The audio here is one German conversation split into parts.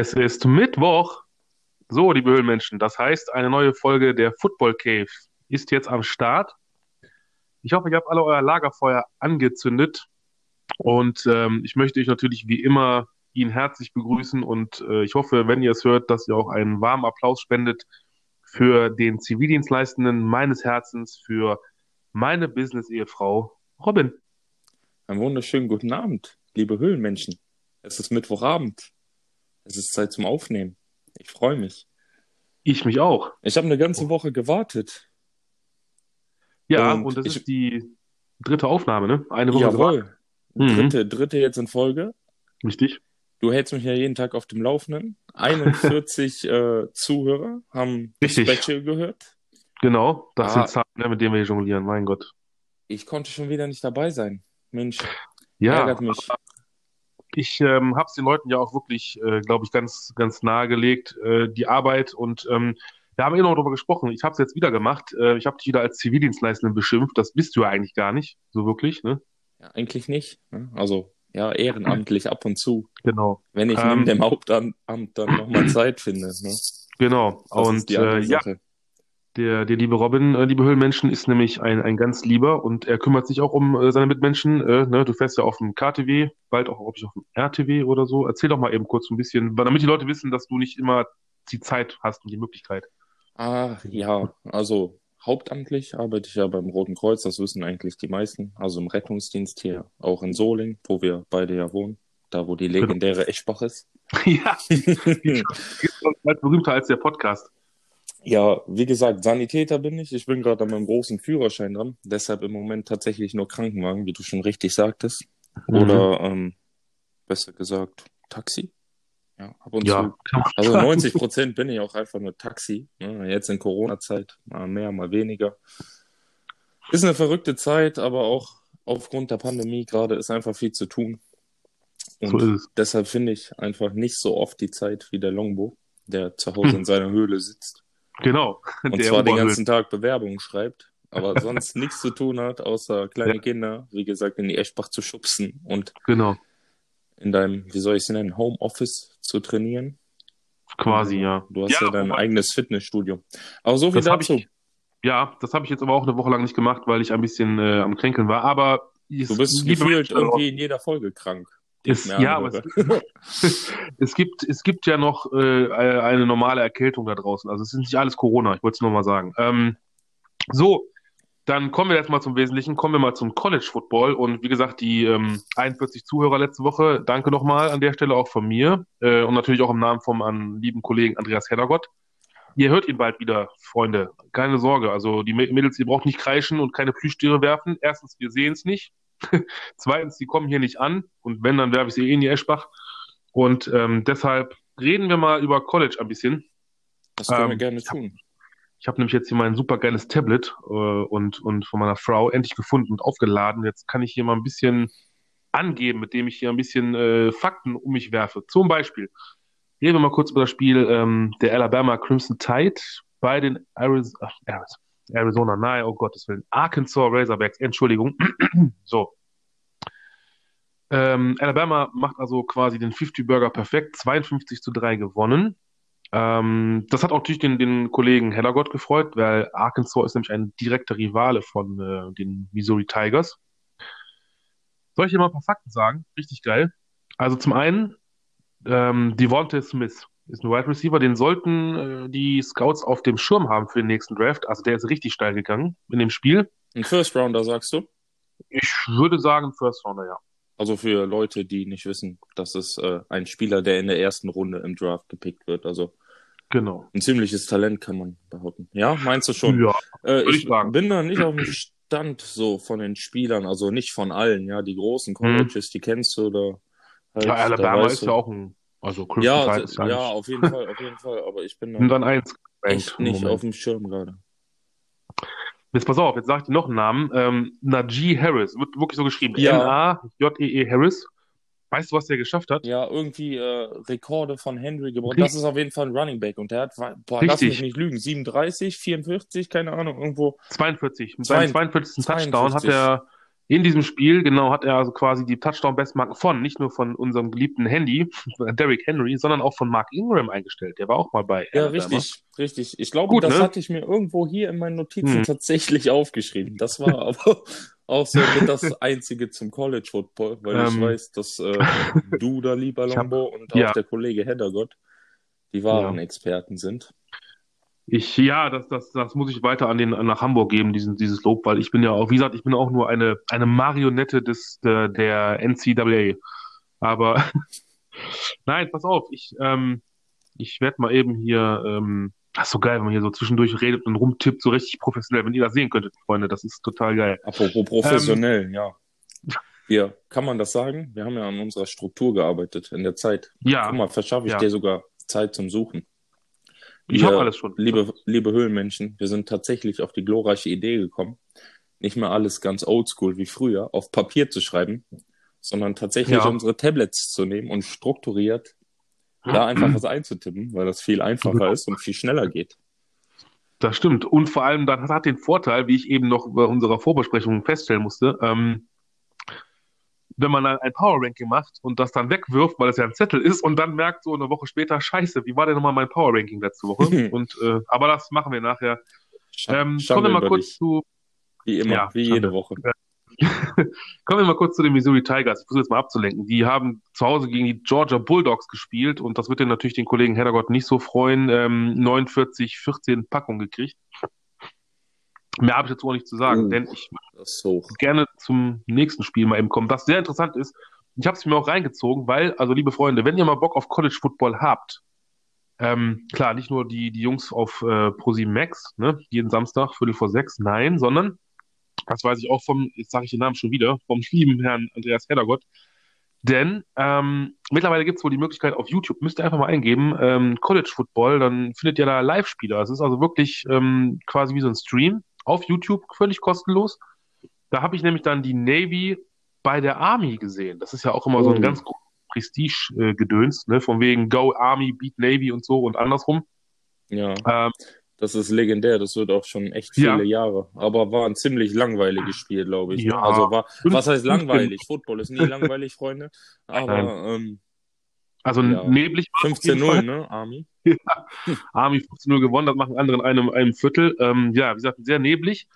Es ist Mittwoch. So, liebe Höhlenmenschen, das heißt, eine neue Folge der Football Cave ist jetzt am Start. Ich hoffe, ihr habt alle euer Lagerfeuer angezündet und ähm, ich möchte euch natürlich wie immer Ihnen herzlich begrüßen und äh, ich hoffe, wenn ihr es hört, dass ihr auch einen warmen Applaus spendet für den Zivildienstleistenden meines Herzens, für meine Business-Ehefrau Robin. Einen wunderschönen guten Abend, liebe Höhlenmenschen. Es ist Mittwochabend. Es ist Zeit zum Aufnehmen. Ich freue mich. Ich mich auch. Ich habe eine ganze Woche gewartet. Ja, und, und das ich... ist die dritte Aufnahme, ne? Eine Woche Jawohl. Mhm. Dritte, dritte jetzt in Folge. Richtig. Du hältst mich ja jeden Tag auf dem Laufenden. 41 äh, Zuhörer haben Richtig. das Special gehört. Genau, das Ah. sind Zahlen, ne, mit denen wir hier jonglieren, mein Gott. Ich konnte schon wieder nicht dabei sein. Mensch, Ja, ärgert mich. Ich ähm, habe es den Leuten ja auch wirklich, äh, glaube ich, ganz, ganz nahegelegt, äh, die Arbeit. Und ähm, wir haben eh noch darüber gesprochen. Ich habe es jetzt wieder gemacht. Äh, ich habe dich wieder als Zivildienstleistenden beschimpft. Das bist du ja eigentlich gar nicht, so wirklich. Ne? Ja, eigentlich nicht. ne? Also, ja, ehrenamtlich ab und zu. Genau, Wenn ich Ähm. neben dem Hauptamt dann nochmal Zeit finde. Ne? genau. Das und äh, ja. Der, der liebe Robin, äh, liebe Höhlenmenschen, ist nämlich ein, ein ganz lieber und er kümmert sich auch um äh, seine Mitmenschen. Äh, ne? Du fährst ja auf dem KTW, bald auch, ob ich auf dem RTW oder so. Erzähl doch mal eben kurz ein bisschen, damit die Leute wissen, dass du nicht immer die Zeit hast und die Möglichkeit. Ah, ja, also hauptamtlich arbeite ich ja beim Roten Kreuz, das wissen eigentlich die meisten. Also im Rettungsdienst hier, auch in Soling, wo wir beide ja wohnen, da wo die Genau. legendäre Eschbach ist. ja, die ist bald berühmter als der Podcast. Ja, wie gesagt, Sanitäter bin ich. Ich bin gerade an meinem großen Führerschein dran. Deshalb im Moment tatsächlich nur Krankenwagen, wie du schon richtig sagtest. Mhm. Oder ähm, besser gesagt, Taxi. Ja, ab und Ja, zu. Also sagen. 90 Prozent bin ich auch einfach nur Taxi. Ne? Jetzt in Corona-Zeit, mal mehr, mal weniger. Ist eine verrückte Zeit, aber auch aufgrund der Pandemie gerade ist einfach viel zu tun. Und So deshalb finde ich einfach nicht so oft die Zeit wie der Longbo, der zu Hause in seiner Höhle sitzt Genau. und Der zwar den ganzen Tag Bewerbungen schreibt, aber sonst nichts zu tun hat, außer kleine Ja. Kinder, wie gesagt, in die Eschbach zu schubsen und Genau. in deinem, wie soll ich es nennen, Homeoffice zu trainieren. Quasi, ja. Du hast ja, Ja, dein eigenes Fitnessstudio. Aber so viel dazu. ich- Ja, das habe ich jetzt aber auch eine Woche lang nicht gemacht, weil ich ein bisschen äh, am Kränkeln war. Aber Du bist gefühlt irgendwie in jeder Folge krank. Es, ja, aber es, es gibt, es gibt ja noch äh, eine normale Erkältung da draußen. Also es ist nicht alles Corona, ich wollte es nur mal sagen. Ähm, so, dann kommen wir jetzt mal zum Wesentlichen. Kommen wir mal zum College Football. Und wie gesagt, die ähm, 41 Zuhörer letzte Woche, danke nochmal an der Stelle auch von mir äh, und natürlich auch im Namen vom an, lieben Kollegen Andreas Heddergott. Ihr hört ihn bald wieder, Freunde. Keine Sorge. Also die Mä- Mädels, ihr braucht nicht kreischen und keine Plüschtiere werfen. Erstens, wir sehen es nicht. Zweitens, die kommen hier nicht an. Und wenn, dann werfe ich sie eh in die Eschbach. Und ähm, deshalb reden wir mal über College ein bisschen. Das können wir Ähm, gerne tun. Ich habe nämlich jetzt hier mein super geiles Tablet äh, und, und von meiner Frau endlich gefunden und aufgeladen. Jetzt kann ich hier mal ein bisschen angeben, mit dem ich hier ein bisschen äh, Fakten um mich werfe. Zum Beispiel, reden wir mal kurz über das Spiel ähm, der Alabama Crimson Tide bei den Ariz ach, Ariz Arizona, nein, oh Gottes Willen, Arkansas Razorbacks, Entschuldigung. so. Ähm, Alabama macht also quasi den 50 Burger perfekt, 52 zu 3 gewonnen. Ähm, das hat auch natürlich den, den Kollegen Hellergott gefreut, weil Arkansas ist nämlich ein direkter Rivale von äh, den Missouri Tigers. Soll ich dir mal ein paar Fakten sagen? Richtig geil. Also zum einen, ähm, Devontae Smith ist ein Wide Receiver, den sollten äh, die Scouts auf dem Schirm haben für den nächsten Draft. Also der ist richtig steil gegangen in dem Spiel. Ein First Rounder, sagst du? Ich würde sagen First Rounder, ja. Also für Leute, die nicht wissen, das ist äh, ein Spieler, der in der ersten Runde im Draft gepickt wird. Also Genau. ein ziemliches Talent, kann man behaupten. Ja, meinst du schon? Ja, Äh, ich ich bin da nicht auf dem Stand so von den Spielern, also nicht von allen, ja, die großen Colleges, die kennst du oder halt, ja da Alabama ist ja auch ein, also ja, Tide ist ja ja, eigentlich auf jeden Fall, auf jeden Fall, aber ich bin dann eins echt nicht auf dem Schirm gerade. Jetzt pass auf, jetzt sag ich dir noch einen Namen. Ähm, Najee Harris, wird wirklich so geschrieben. Ja. N-A-J-E-E Harris. Weißt du, was der geschafft hat? Ja, irgendwie äh, Rekorde von Henry gebrochen. Das ist auf jeden Fall ein Running Back und der hat, boah, lass Richtig. mich nicht lügen, 37, 44, keine Ahnung, irgendwo. Äh, 42. Mit seinem 42. Touchdown hat 42. er In diesem Spiel, genau, hat er also quasi die Touchdown-Bestmarken von, nicht nur von unserem geliebten Handy, Derrick Henry, sondern auch von Mark Ingram eingestellt. Der war auch mal bei. Ja, richtig, richtig. Ich glaube, Gut, das ne? hatte ich mir irgendwo hier in meinen Notizen hm. tatsächlich aufgeschrieben. Das war aber auch so das Einzige zum College Football, weil ähm, ich weiß, dass äh, du da, lieber Lombo, hab, und auch ja. der Kollege Heddergott die wahren ja. Experten sind. Ich, ja, das, das, das muss ich weiter an den, nach Hamburg geben, diesen, dieses Lob, weil ich bin ja auch, wie gesagt, ich bin auch nur eine, eine Marionette des, der, der NCAA. Aber nein, pass auf, ich, ähm, ich werde mal eben hier, ähm, das ist so geil, wenn man hier so zwischendurch redet und rumtippt, so richtig professionell. Wenn ihr das sehen könntet, Freunde, das ist total geil. Apropos professionell, ähm, ja. Hier, kann man das sagen? Wir haben ja an unserer Struktur gearbeitet in der Zeit. Ja. Guck mal, verschaffe ich ja. dir sogar Zeit zum Suchen. Ich habe alles schon. Liebe, liebe Höhlenmenschen, wir sind tatsächlich auf die glorreiche Idee gekommen, nicht mehr alles ganz oldschool wie früher auf Papier zu schreiben, sondern tatsächlich ja. unsere Tablets zu nehmen und strukturiert da einfach was einzutippen, weil das viel einfacher ist und viel schneller geht. Das stimmt. Und vor allem, das hat den Vorteil, wie ich eben noch bei unserer Vorbesprechung feststellen musste, ähm, wenn man ein Power Ranking macht und das dann wegwirft, weil es ja ein Zettel ist und dann merkt so eine Woche später, scheiße, wie war denn nochmal mein Power Ranking letzte Woche? und äh, aber das machen wir nachher. Ähm, kommen wir mal kurz dich. zu. Wie immer, ja, wie jede Woche. kommen wir mal kurz zu den Missouri Tigers. Ich versuche jetzt mal abzulenken. Die haben zu Hause gegen die Georgia Bulldogs gespielt und das wird den natürlich den Kollegen Heddergott nicht so freuen. Ähm, 49, 14 Packung gekriegt. Mehr habe ich dazu auch nicht zu sagen, uh, denn ich würde gerne zum nächsten Spiel mal eben kommen, was sehr interessant ist. Ich habe es mir auch reingezogen, weil, also liebe Freunde, wenn ihr mal Bock auf College Football habt, ähm, klar, nicht nur die, die Jungs auf äh, ProSieben Max, ne, jeden Samstag, Viertel vor sechs, nein, sondern, das weiß ich auch vom, jetzt sage ich den Namen schon wieder, vom lieben Herrn Andreas Heddergott, denn ähm, mittlerweile gibt es wohl die Möglichkeit auf YouTube, müsst ihr einfach mal eingeben, ähm, College Football, dann findet ihr da Live-Spieler. Es ist also wirklich ähm, quasi wie so ein Stream auf YouTube, völlig kostenlos. Da habe ich nämlich dann die Navy bei der Army gesehen. Das ist ja auch immer oh. so ein oh. ganz Prestige-Gedöns, ne? von wegen Go Army, Beat Navy und so und andersrum. Ja. Ähm, das ist legendär, das wird auch schon echt viele ja. Jahre. Aber war ein ziemlich langweiliges Spiel, glaube ich. Ja. Also war, was heißt langweilig? Football ist nie langweilig, Freunde. Aber ähm, also ja. neblig. 15-0, ne, Army? ja. Army 15-0 gewonnen, das machen andere in einem, einem Viertel. Ähm, ja, wie gesagt, sehr neblig.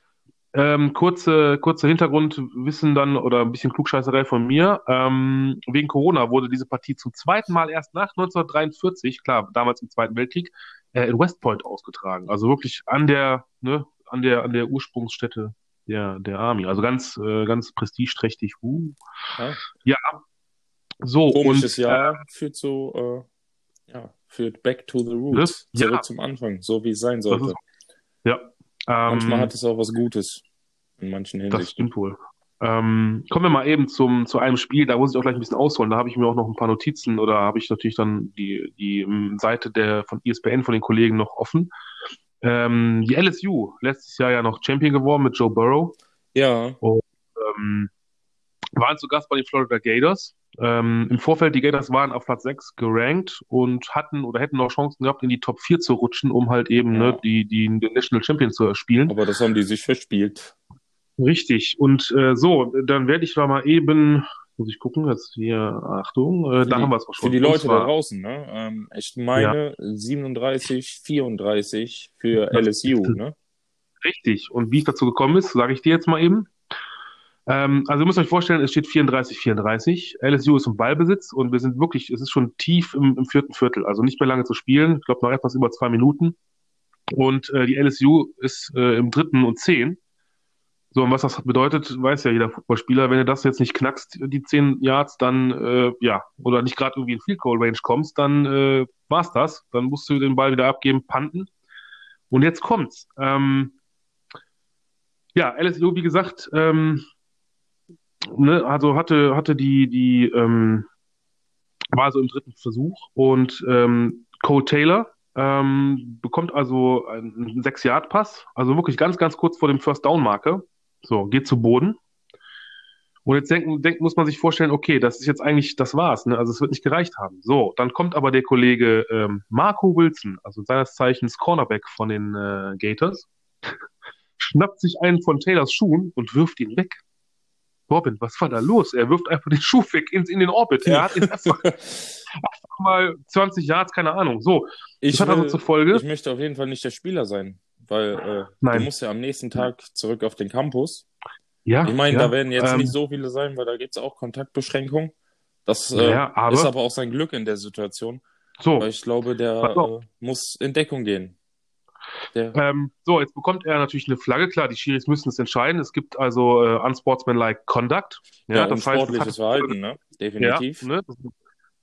Ähm, kurze, kurze Hintergrundwissen dann oder ein bisschen Klugscheißerei von mir. Ähm, wegen Corona wurde diese Partie zum zweiten Mal erst nach 1943, klar, damals im Zweiten Weltkrieg, äh, in West Point ausgetragen. Also wirklich an der, ne, an der, an der Ursprungsstätte der, der Army. Also ganz, äh, ganz prestigeträchtig. Uh. Ja. ja. So, Komisches und, Jahr äh, führt so, äh, ja, führt back to the roots. Das, zurück ja. zum Anfang, so wie es sein sollte. Ist, ja. Ähm, Manchmal hat es auch was Gutes in manchen Hinsichten. Das stimmt wohl. Ähm, kommen wir mal eben zum, zu einem Spiel, da muss ich auch gleich ein bisschen ausholen. Da habe ich mir auch noch ein paar Notizen oder habe ich natürlich dann die, die ähm, Seite der, von ESPN von den Kollegen noch offen. Ähm, die LSU, letztes Jahr ja noch Champion geworden mit Joe Burrow. Ja. Und, ähm, waren zu Gast bei den Florida Gators. Ähm, Im Vorfeld, die Gators waren auf Platz 6 gerankt und hatten oder hätten noch Chancen gehabt, in die Top 4 zu rutschen, um halt eben ja. ne, die, die, den National Champion zu spielen. Aber das haben die sich verspielt. Richtig. Und äh, so, dann werde ich da mal eben, muss ich gucken, jetzt hier, Achtung, äh, da die, haben wir es auch schon. Für die Leute zwar, da draußen, ne? Ähm, ich meine ja. 37, 34 für LSU, ne? Richtig. Und wie es dazu gekommen ist, sage ich dir jetzt mal eben. Ähm, also ihr müsst euch vorstellen, es steht 34-34. LSU ist im Ballbesitz und wir sind wirklich, es ist schon tief im, im vierten Viertel, also nicht mehr lange zu spielen. Ich glaube noch etwas über zwei Minuten. Und äh, die LSU ist äh, im dritten und zehn. So, und was das bedeutet, weiß ja jeder Fußballspieler, wenn du das jetzt nicht knackst, die zehn Yards, dann, äh, ja, oder nicht gerade irgendwie in Field Goal Range kommst, dann äh, war's das. Dann musst du den Ball wieder abgeben, panten. Und jetzt kommt's. Ähm, ja, LSU, wie gesagt, ähm, ne, also hatte, hatte die, die, ähm, war so im dritten Versuch und ähm, Cole Taylor ähm, bekommt also einen Sechs-Yard-Pass, also wirklich ganz, ganz kurz vor dem First-Down-Marke. So, geht zu Boden. Und jetzt denken, denken, muss man sich vorstellen, okay, das ist jetzt eigentlich, das war's, ne? Also es wird nicht gereicht haben. So, dann kommt aber der Kollege ähm, Marco Wilson, also seines Zeichens Cornerback von den äh, Gators, schnappt sich einen von Taylors Schuhen und wirft ihn weg. Robin, was war da los? Er wirft einfach den Schuh weg ins, in den Orbit. Er hat ihn einfach, einfach mal 20 Yards, keine Ahnung. So, ich, hat also zur Folge. Ich möchte auf jeden Fall nicht der Spieler sein, weil äh, du musst ja am nächsten Tag zurück auf den Campus. Ja. Ich meine, ja, da werden jetzt ähm, nicht so viele sein, weil da gibt es auch Kontaktbeschränkungen. Das äh, ja, aber, ist aber auch sein Glück in der Situation. So. Weil ich glaube, der äh, muss in Deckung gehen. Ähm, so, jetzt bekommt er natürlich eine Flagge. Klar, die Schiris müssen es entscheiden. Es gibt also äh, unsportsmanlike Conduct. Ja, ja das heißt, das Verhalten, ne? Definitiv. Ja, ne?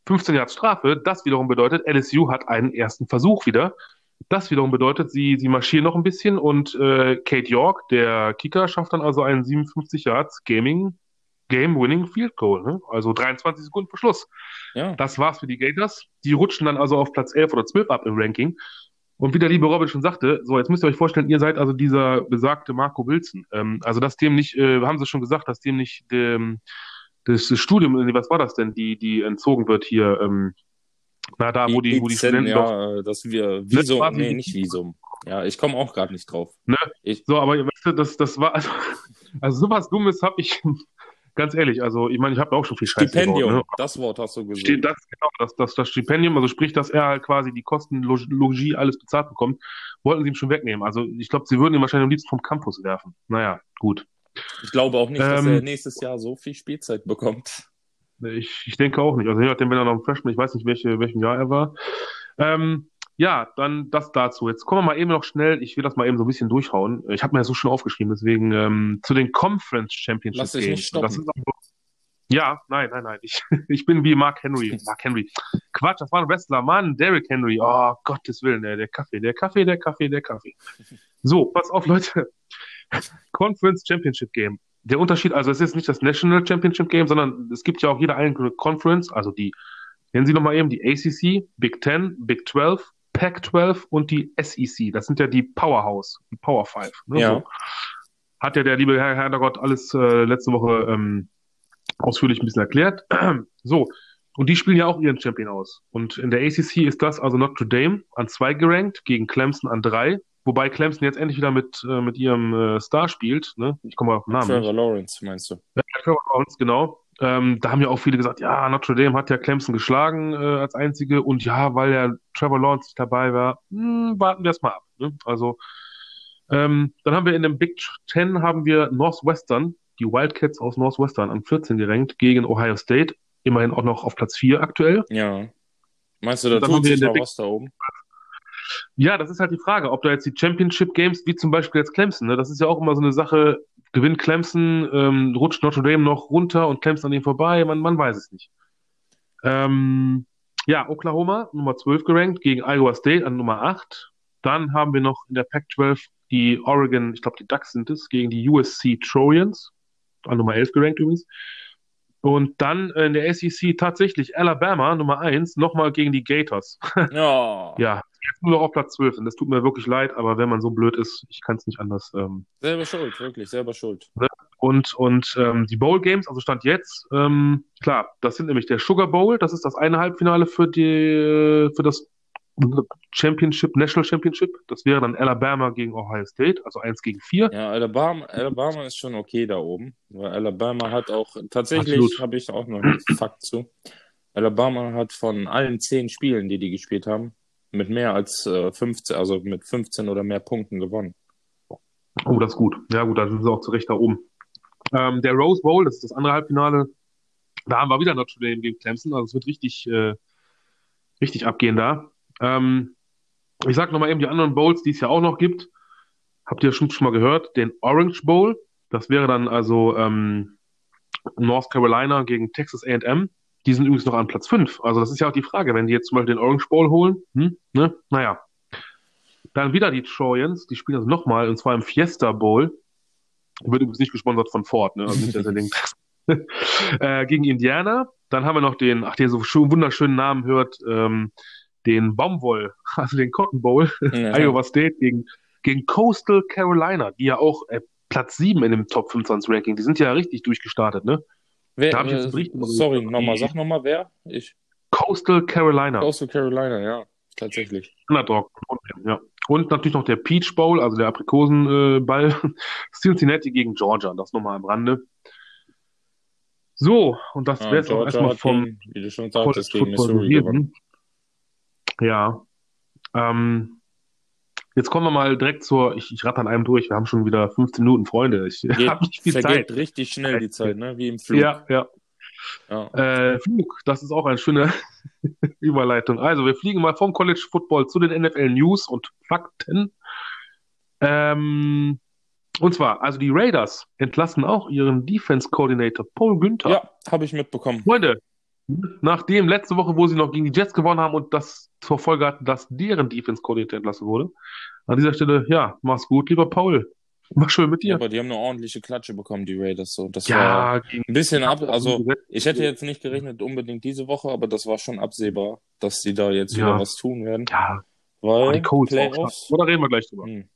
15 Jahre Strafe. Das wiederum bedeutet, LSU hat einen ersten Versuch wieder. Das wiederum bedeutet, sie, sie marschieren noch ein bisschen und äh, Kate York, der Kicker, schafft dann also einen 57 Yards Gaming Game-Winning Field Goal. Ne? Also 23 Sekunden vor Schluss. Ja. Das war's für die Gators. Die rutschen dann also auf Platz 11 oder 12 ab im Ranking. Und wie der liebe Robin schon sagte, so, jetzt müsst ihr euch vorstellen, ihr seid also dieser besagte Marco Wilson. Ähm, also, dass dem nicht, äh, haben sie schon gesagt, dass dem nicht dem, das, das Studium, was war das denn, die, die entzogen wird hier, ähm, na, da, wo die, wo die Studenten ja, doch. dass wir Visum, das nee, nicht Visum. Ja, ich komme auch gerade nicht drauf. Ne? Ich, so, aber weißt du, das, das war, also, also sowas Dummes habe ich ganz ehrlich, also ich meine, ich habe auch schon viel Scheiße Stipendium, gebaut, ne? das Wort hast du gesagt. Steht das, genau, das, das, das Stipendium, also sprich, dass er halt quasi die Kosten, Logie, alles bezahlt bekommt, wollten sie ihm schon wegnehmen. Also ich glaube, sie würden ihn wahrscheinlich am liebsten vom Campus werfen. Naja, gut. Ich glaube auch nicht, ähm, dass er nächstes Jahr so viel Spielzeit bekommt. Ich, ich denke auch nicht. Also je nachdem, wenn er noch ein Freshman, ich weiß nicht, welche, welchem Jahr er war. Ähm, ja, dann das dazu. Jetzt kommen wir mal eben noch schnell, ich will das mal eben so ein bisschen durchhauen. Ich habe mir das so schon aufgeschrieben, deswegen ähm, zu den Conference Championship Lass dich nicht stoppen. Das ist auch, ja, nein, nein, nein. Ich, ich bin wie Mark Henry. Mark Henry. Quatsch, das war ein Wrestler. Mann, Derrick Henry. Oh, Gottes Willen, der, der Kaffee, der Kaffee, der Kaffee, der Kaffee. So, pass auf, Leute. Conference Championship Game. Der Unterschied, also es ist nicht das National Championship Game, sondern es gibt ja auch jede einzelne Conference, also die, nennen Sie nochmal eben die ACC, Big Ten, Big 12, Pac-12 und die SEC. Das sind ja die Powerhouse, die Power Five. Ne? Ja. So. Hat ja der liebe Herr Herrgott alles äh, letzte Woche ähm, ausführlich ein bisschen erklärt. so, und die spielen ja auch ihren Champion aus. Und in der ACC ist das also Notre Dame an zwei gerankt, gegen Clemson an drei. Wobei Clemson jetzt endlich wieder mit, äh, mit ihrem äh, Star spielt. Ne? Ich komme mal auf den Namen. Trevor Lawrence, meinst du? Ja, Trevor Lawrence, genau. Ähm, da haben ja auch viele gesagt, ja, Notre Dame hat ja Clemson geschlagen äh, als einzige und ja, weil ja Trevor Lawrence nicht dabei war, mh, hm, warten wir es mal ab. Ne? Also ähm, dann haben wir in dem Big Ten haben wir Northwestern, die Wildcats aus Northwestern an 14 gerankt gegen Ohio State, immerhin auch noch auf Platz 4 aktuell. Ja. Meinst du, da tut sich noch was da oben? Ja, das ist halt die Frage, ob da jetzt die Championship Games, wie zum Beispiel jetzt Clemson, ne, das ist ja auch immer so eine Sache, gewinnt Clemson, ähm, rutscht Notre Dame noch runter und Clemson an ihm vorbei, man, man weiß es nicht. Ähm, ja, Oklahoma, Nummer 12 gerankt, gegen Iowa State an Nummer 8. Dann haben wir noch in der Pac-12 die Oregon, ich glaube die Ducks sind es, gegen die USC Trojans, an Nummer 11 gerankt übrigens. Und dann in der SEC tatsächlich Alabama, Nummer 1, nochmal gegen die Gators. Oh. ja, jetzt nur noch auf Platz 12. Und das tut mir wirklich leid, aber wenn man so blöd ist, ich kann es nicht anders. Ähm, selber schuld, wirklich, selber schuld. Ne? Und, und ähm, die Bowl Games, also Stand jetzt, ähm, klar, das sind nämlich der Sugar Bowl, das ist das eine Halbfinale für, die, für das Championship, National Championship. Das wäre dann Alabama gegen Ohio State, also 1 gegen 4. Ja, Alabama, Alabama ist schon okay da oben, weil Alabama hat auch, tatsächlich habe ich auch noch einen Fakt zu. Alabama hat von allen zehn Spielen, die die gespielt haben, mit mehr als äh, 15, also mit 15 oder mehr Punkten gewonnen. Oh, das ist gut. Ja, gut, da sind sie auch zu Recht da oben. Ähm, der Rose Bowl, das ist das andere Halbfinale. Da haben wir wieder Notre Dame gegen Clemson. Also es wird richtig, äh, richtig abgehen da. Ähm, ich sag nochmal eben die anderen Bowls, die es ja auch noch gibt. Habt ihr schon, schon mal gehört? Den Orange Bowl. Das wäre dann also ähm, North Carolina gegen Texas A&M. Die sind übrigens noch an Platz 5. Also das ist ja auch die Frage, wenn die jetzt zum Beispiel den Orange Bowl holen, hm, ne, naja. Dann wieder die Trojans, die spielen also nochmal, und zwar im Fiesta Bowl. Wird übrigens nicht gesponsert von Ford, ne? Also nicht, dass ihr denkt. äh, gegen Indiana. Dann haben wir noch den, ach, der so schön, wunderschönen Namen hört, ähm, den Baumwoll, also den Cotton Bowl, ja. Iowa State gegen, gegen Coastal Carolina, die ja auch äh, Platz 7 in dem Top 25 Ranking, die sind ja richtig durchgestartet, ne? Wer, da ich jetzt äh, sorry, nochmal, sag nochmal, wer? Ich. Coastal Carolina. Coastal Carolina, ja, tatsächlich. Underdog, ja. Und natürlich noch der Peach Bowl, also der Aprikosenball. Äh, Cincinnati gegen Georgia, das nochmal am Rande. So, und das wäre es auch erstmal vom gegen, wie du schon sagtest, gegen Missouri gewonnen. Ja. Ähm, Jetzt kommen wir mal direkt zur, ich, ich rate an einem durch, wir haben schon wieder 15 Minuten, Freunde. Ich habe nicht viel vergeht Zeit. richtig schnell die Zeit, ne? Wie im Flug. Ja, ja. ja. Äh, Flug, das ist auch eine schöne Überleitung. Also, wir fliegen mal vom College Football zu den NFL News und Fakten. Ähm, und zwar, also die Raiders entlassen auch ihren Defense Coordinator Paul Günther. Ja, habe ich mitbekommen. Freunde, nachdem letzte Woche, wo sie noch gegen die Jets gewonnen haben und das zur Folge hatten, dass deren Defense Coordinator entlassen wurde. An dieser Stelle, ja, mach's gut, lieber Paul. Mach schön mit dir. Ja, aber die haben eine ordentliche Klatsche bekommen, die Raiders. So, das ja, war ein bisschen ab. Also ich hätte jetzt nicht gerechnet unbedingt diese Woche, aber das war schon absehbar, dass die da jetzt ja. wieder was tun werden. Ja. Weil oh, die Colts Playoffs. Oder reden wir gleich drüber. Hm.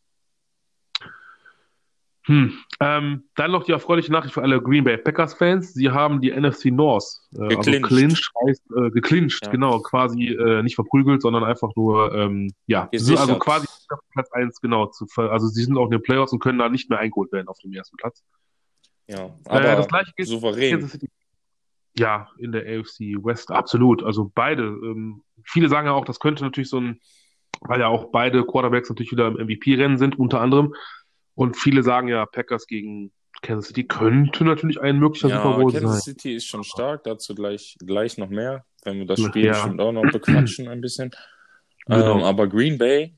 Hm. Ähm, dann noch die erfreuliche Nachricht für alle Green Bay Packers-Fans. Sie haben die NFC North, äh, also clinched, heißt, äh, geclincht, ja. genau, quasi äh, nicht verprügelt, sondern einfach nur, ähm, ja, sind also quasi Platz 1, genau, zu, also sie sind auch in den Playoffs und können da nicht mehr eingeholt werden auf dem ersten Platz. Ja, aber äh, das gleiche gilt souverän. Ja, in der AFC West, absolut. Also beide. Ähm, viele sagen ja auch, das könnte natürlich so ein, weil ja auch beide Quarterbacks natürlich wieder im MVP-Rennen sind, unter anderem. Und viele sagen ja, Packers gegen Kansas City könnte natürlich ein möglicher ja, Super Bowl Kansas sein. City ist schon stark, dazu gleich, gleich noch mehr, wenn wir das Spiel ja. bestimmt auch noch bequatschen ein bisschen. Genau. Ähm, aber Green Bay,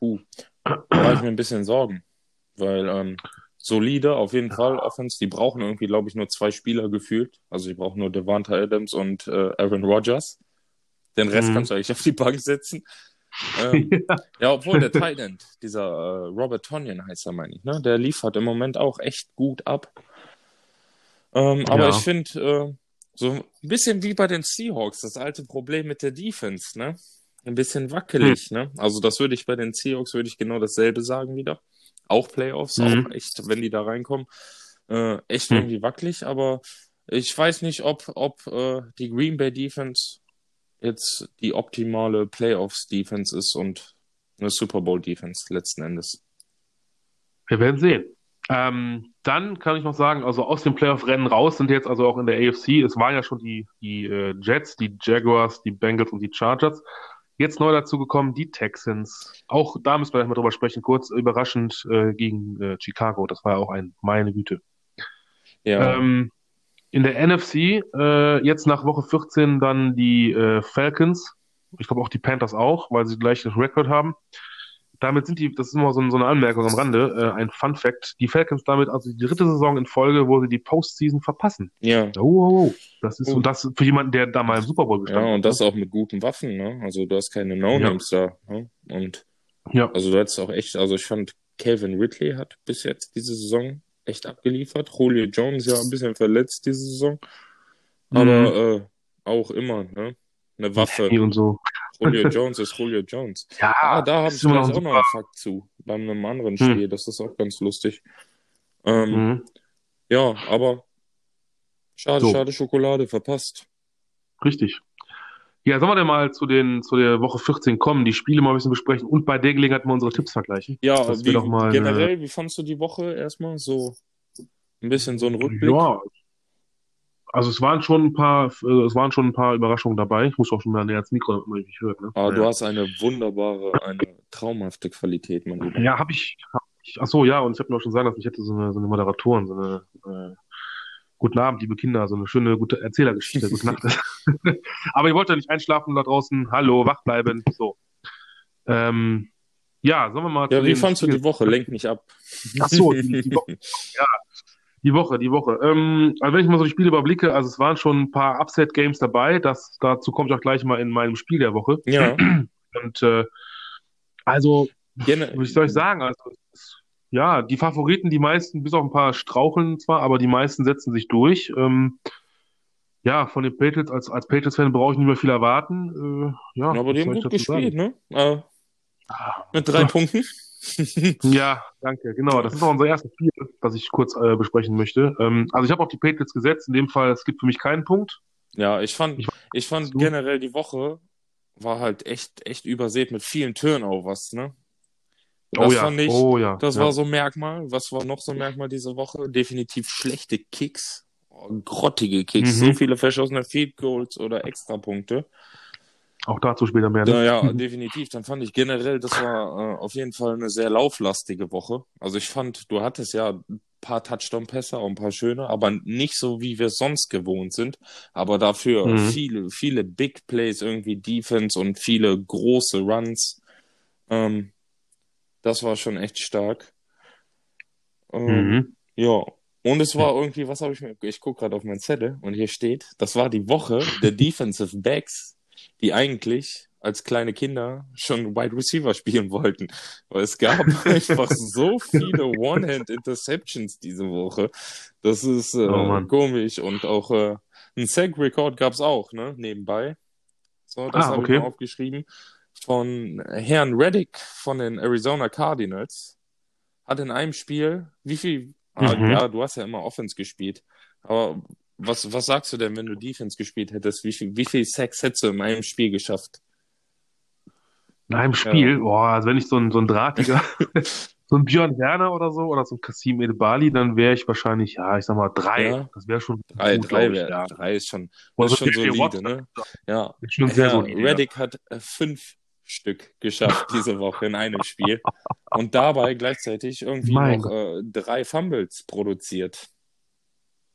da mache ich mir ein bisschen Sorgen, weil ähm, solide auf jeden Fall Offense, die brauchen irgendwie, glaube ich, nur zwei Spieler gefühlt. Also die brauchen nur Devonta Adams und äh, Aaron Rodgers. Den Rest mhm. kannst du eigentlich auf die Bank setzen ähm, ja. ja. obwohl der Titan, dieser äh, Robert Tonyan heißt er, meine ich, ne? Der liefert im Moment auch echt gut ab. Ähm, aber ja. ich finde, äh, so ein bisschen wie bei den Seahawks, das alte Problem mit der Defense, ne? Ein bisschen wackelig, hm. ne? Also das würde ich bei den Seahawks, würde ich genau dasselbe sagen wieder. Auch Playoffs, mhm. auch echt, wenn die da reinkommen, äh, echt hm. irgendwie wackelig, aber ich weiß nicht, ob, ob äh, die Green Bay Defense jetzt die optimale Playoffs-Defense ist und eine Super Bowl-Defense letzten Endes. Wir werden sehen. Ähm, dann kann ich noch sagen, also aus dem Playoff-Rennen raus sind jetzt also auch in der AFC, es waren ja schon die, die äh, Jets, die Jaguars, die Bengals und die Chargers. Jetzt neu dazu gekommen die Texans. Auch da müssen wir gleich mal drüber sprechen, kurz überraschend äh, gegen äh, Chicago. Das war ja auch ein, meine Güte. Ja. Ähm, in der NFC äh, jetzt nach Woche 14 dann die äh, Falcons. Ich glaube auch die Panthers auch, weil sie gleich das Rekord haben. Damit sind die, das ist immer so, so eine Anmerkung am Rande, äh, ein Fun Fact. Die Falcons damit also die dritte Saison in Folge, wo sie die Postseason verpassen. Ja. Oh, oh, oh. Das ist, oh. und das für jemanden, der da mal im Super Bowl gestanden hat. Ja, und das auch mit guten Waffen, ne? Also du hast keine No-Names ja. da. Ne? Und ja. also du hättest auch echt, also ich fand, Calvin Ridley hat bis jetzt diese Saison echt abgeliefert. Julio Jones ja ein bisschen verletzt diese Saison. Aber mhm. äh, auch immer, ne? Eine Waffe. Und so. Julio Jones ist Julio Jones. Ja, ah, da habe ich gleich auch noch einen Fakt zu. Bei einem anderen hm. Spiel. Mhm. Das ist auch ganz lustig. Ähm, mhm. Ja, aber schade, so. schade Schokolade verpasst. Richtig. Ja, sollen wir denn mal zu, den, zu der Woche 14 kommen, die Spiele mal ein bisschen besprechen und bei der Gelegenheit mal unsere Tipps vergleichen? Ja, wie, mal, generell, wie fandst du die Woche erstmal? So ein bisschen so ein Rückblick? Ja, also es waren schon ein paar, äh, es waren schon ein paar Überraschungen dabei. Ich muss auch schon mal näher ans Mikro, damit man mich hört. Ne? Aber ja. du hast eine wunderbare, eine traumhafte Qualität, mein Lieber. Ja, habe ich, hab ich. Ach so, ja, und ich habe mir auch schon sagen lassen, ich hätte so eine, so eine Moderatorin, so eine äh, Guten Abend, liebe Kinder, so eine schöne, gute Erzählergeschichte. Gute Nacht. Aber ihr wollt ja nicht einschlafen da draußen. Hallo, wach bleiben. So. Ähm, ja, sollen wir mal. Ja, wie fandst du die Woche? Lenk nicht ab. Ach so, die, die Woche. Ja, die Woche, die Woche. Ähm, also wenn ich mal so die Spiele überblicke, also es waren schon ein paar Upset-Games dabei. Das, dazu komme ich auch gleich mal in meinem Spiel der Woche. Ja. Und äh, also, Gerne. wie soll ich sagen? Also, ja, die Favoriten, die meisten, bis auf ein paar straucheln zwar, aber die meisten setzen sich durch. Ähm, ja, von den Patriots, als, als Patriots-Fan brauche ich nicht mehr viel erwarten. Äh, ja, aber die haben gut gespielt, sagen? ne? Äh, mit drei ja. Punkten. ja, danke. Genau, das ist auch unser erstes Spiel, was ich kurz äh, besprechen möchte. Ähm, also ich habe auch die Patriots gesetzt. In dem Fall, es gibt für mich keinen Punkt. Ja, ich fand, ich, ich fand generell die Woche war halt echt, echt übersät mit vielen Turnovers, ne? Das oh ja, fand ich, oh ja. Das ja. war so ein Merkmal. Was war noch so ein Merkmal diese Woche? Definitiv schlechte Kicks. Oh, grottige Kicks, mhm. so viele verschossene Field Goals oder Extrapunkte. Auch dazu später mehr. Ne? Ja, ja, definitiv. Dann fand ich generell, das war äh, auf jeden Fall eine sehr lauflastige Woche. Also ich fand, du hattest ja ein paar Touchdown-Pässe, auch ein paar schöne, aber nicht so, wie wir sonst gewohnt sind. Aber dafür mhm. viele, viele Big Plays, irgendwie Defense und viele große Runs. Ähm, das war schon echt stark. Ähm, mhm. Ja, und es war irgendwie, was habe ich mir, ich gucke gerade auf meinen Zettel und hier steht, das war die Woche der Defensive Backs, die eigentlich als kleine Kinder schon Wide Receiver spielen wollten. Weil es gab einfach so viele One-Hand-Interceptions diese Woche. Das ist äh, oh komisch. Und auch äh, ein Sack-Record gab es auch, ne, nebenbei. So, das ah, habe okay. ich mal aufgeschrieben. Von Herrn Reddick von den Arizona Cardinals. Hat in einem Spiel, wie viel Ah, mhm. Ja, du hast ja immer Offense gespielt. Aber was, was sagst du denn, wenn du Defense gespielt hättest? Wie viel, wie viel Sex hättest du in einem Spiel geschafft? In einem Spiel? Ja. Boah, also wenn ich so ein, so ein drahtiger, so ein Björn Werner oder so, oder so ein Kasim Edebali, dann wäre ich wahrscheinlich, ja, ich sag mal drei. Ja. Das wäre schon drei, gut, drei, wär, ja. drei ist schon, ist schon solide, ne? Ja. Ist schon sehr ja, solide. Reddick hat äh, fünf Stück geschafft diese Woche in einem Spiel und dabei gleichzeitig irgendwie mein noch äh, drei Fumbles produziert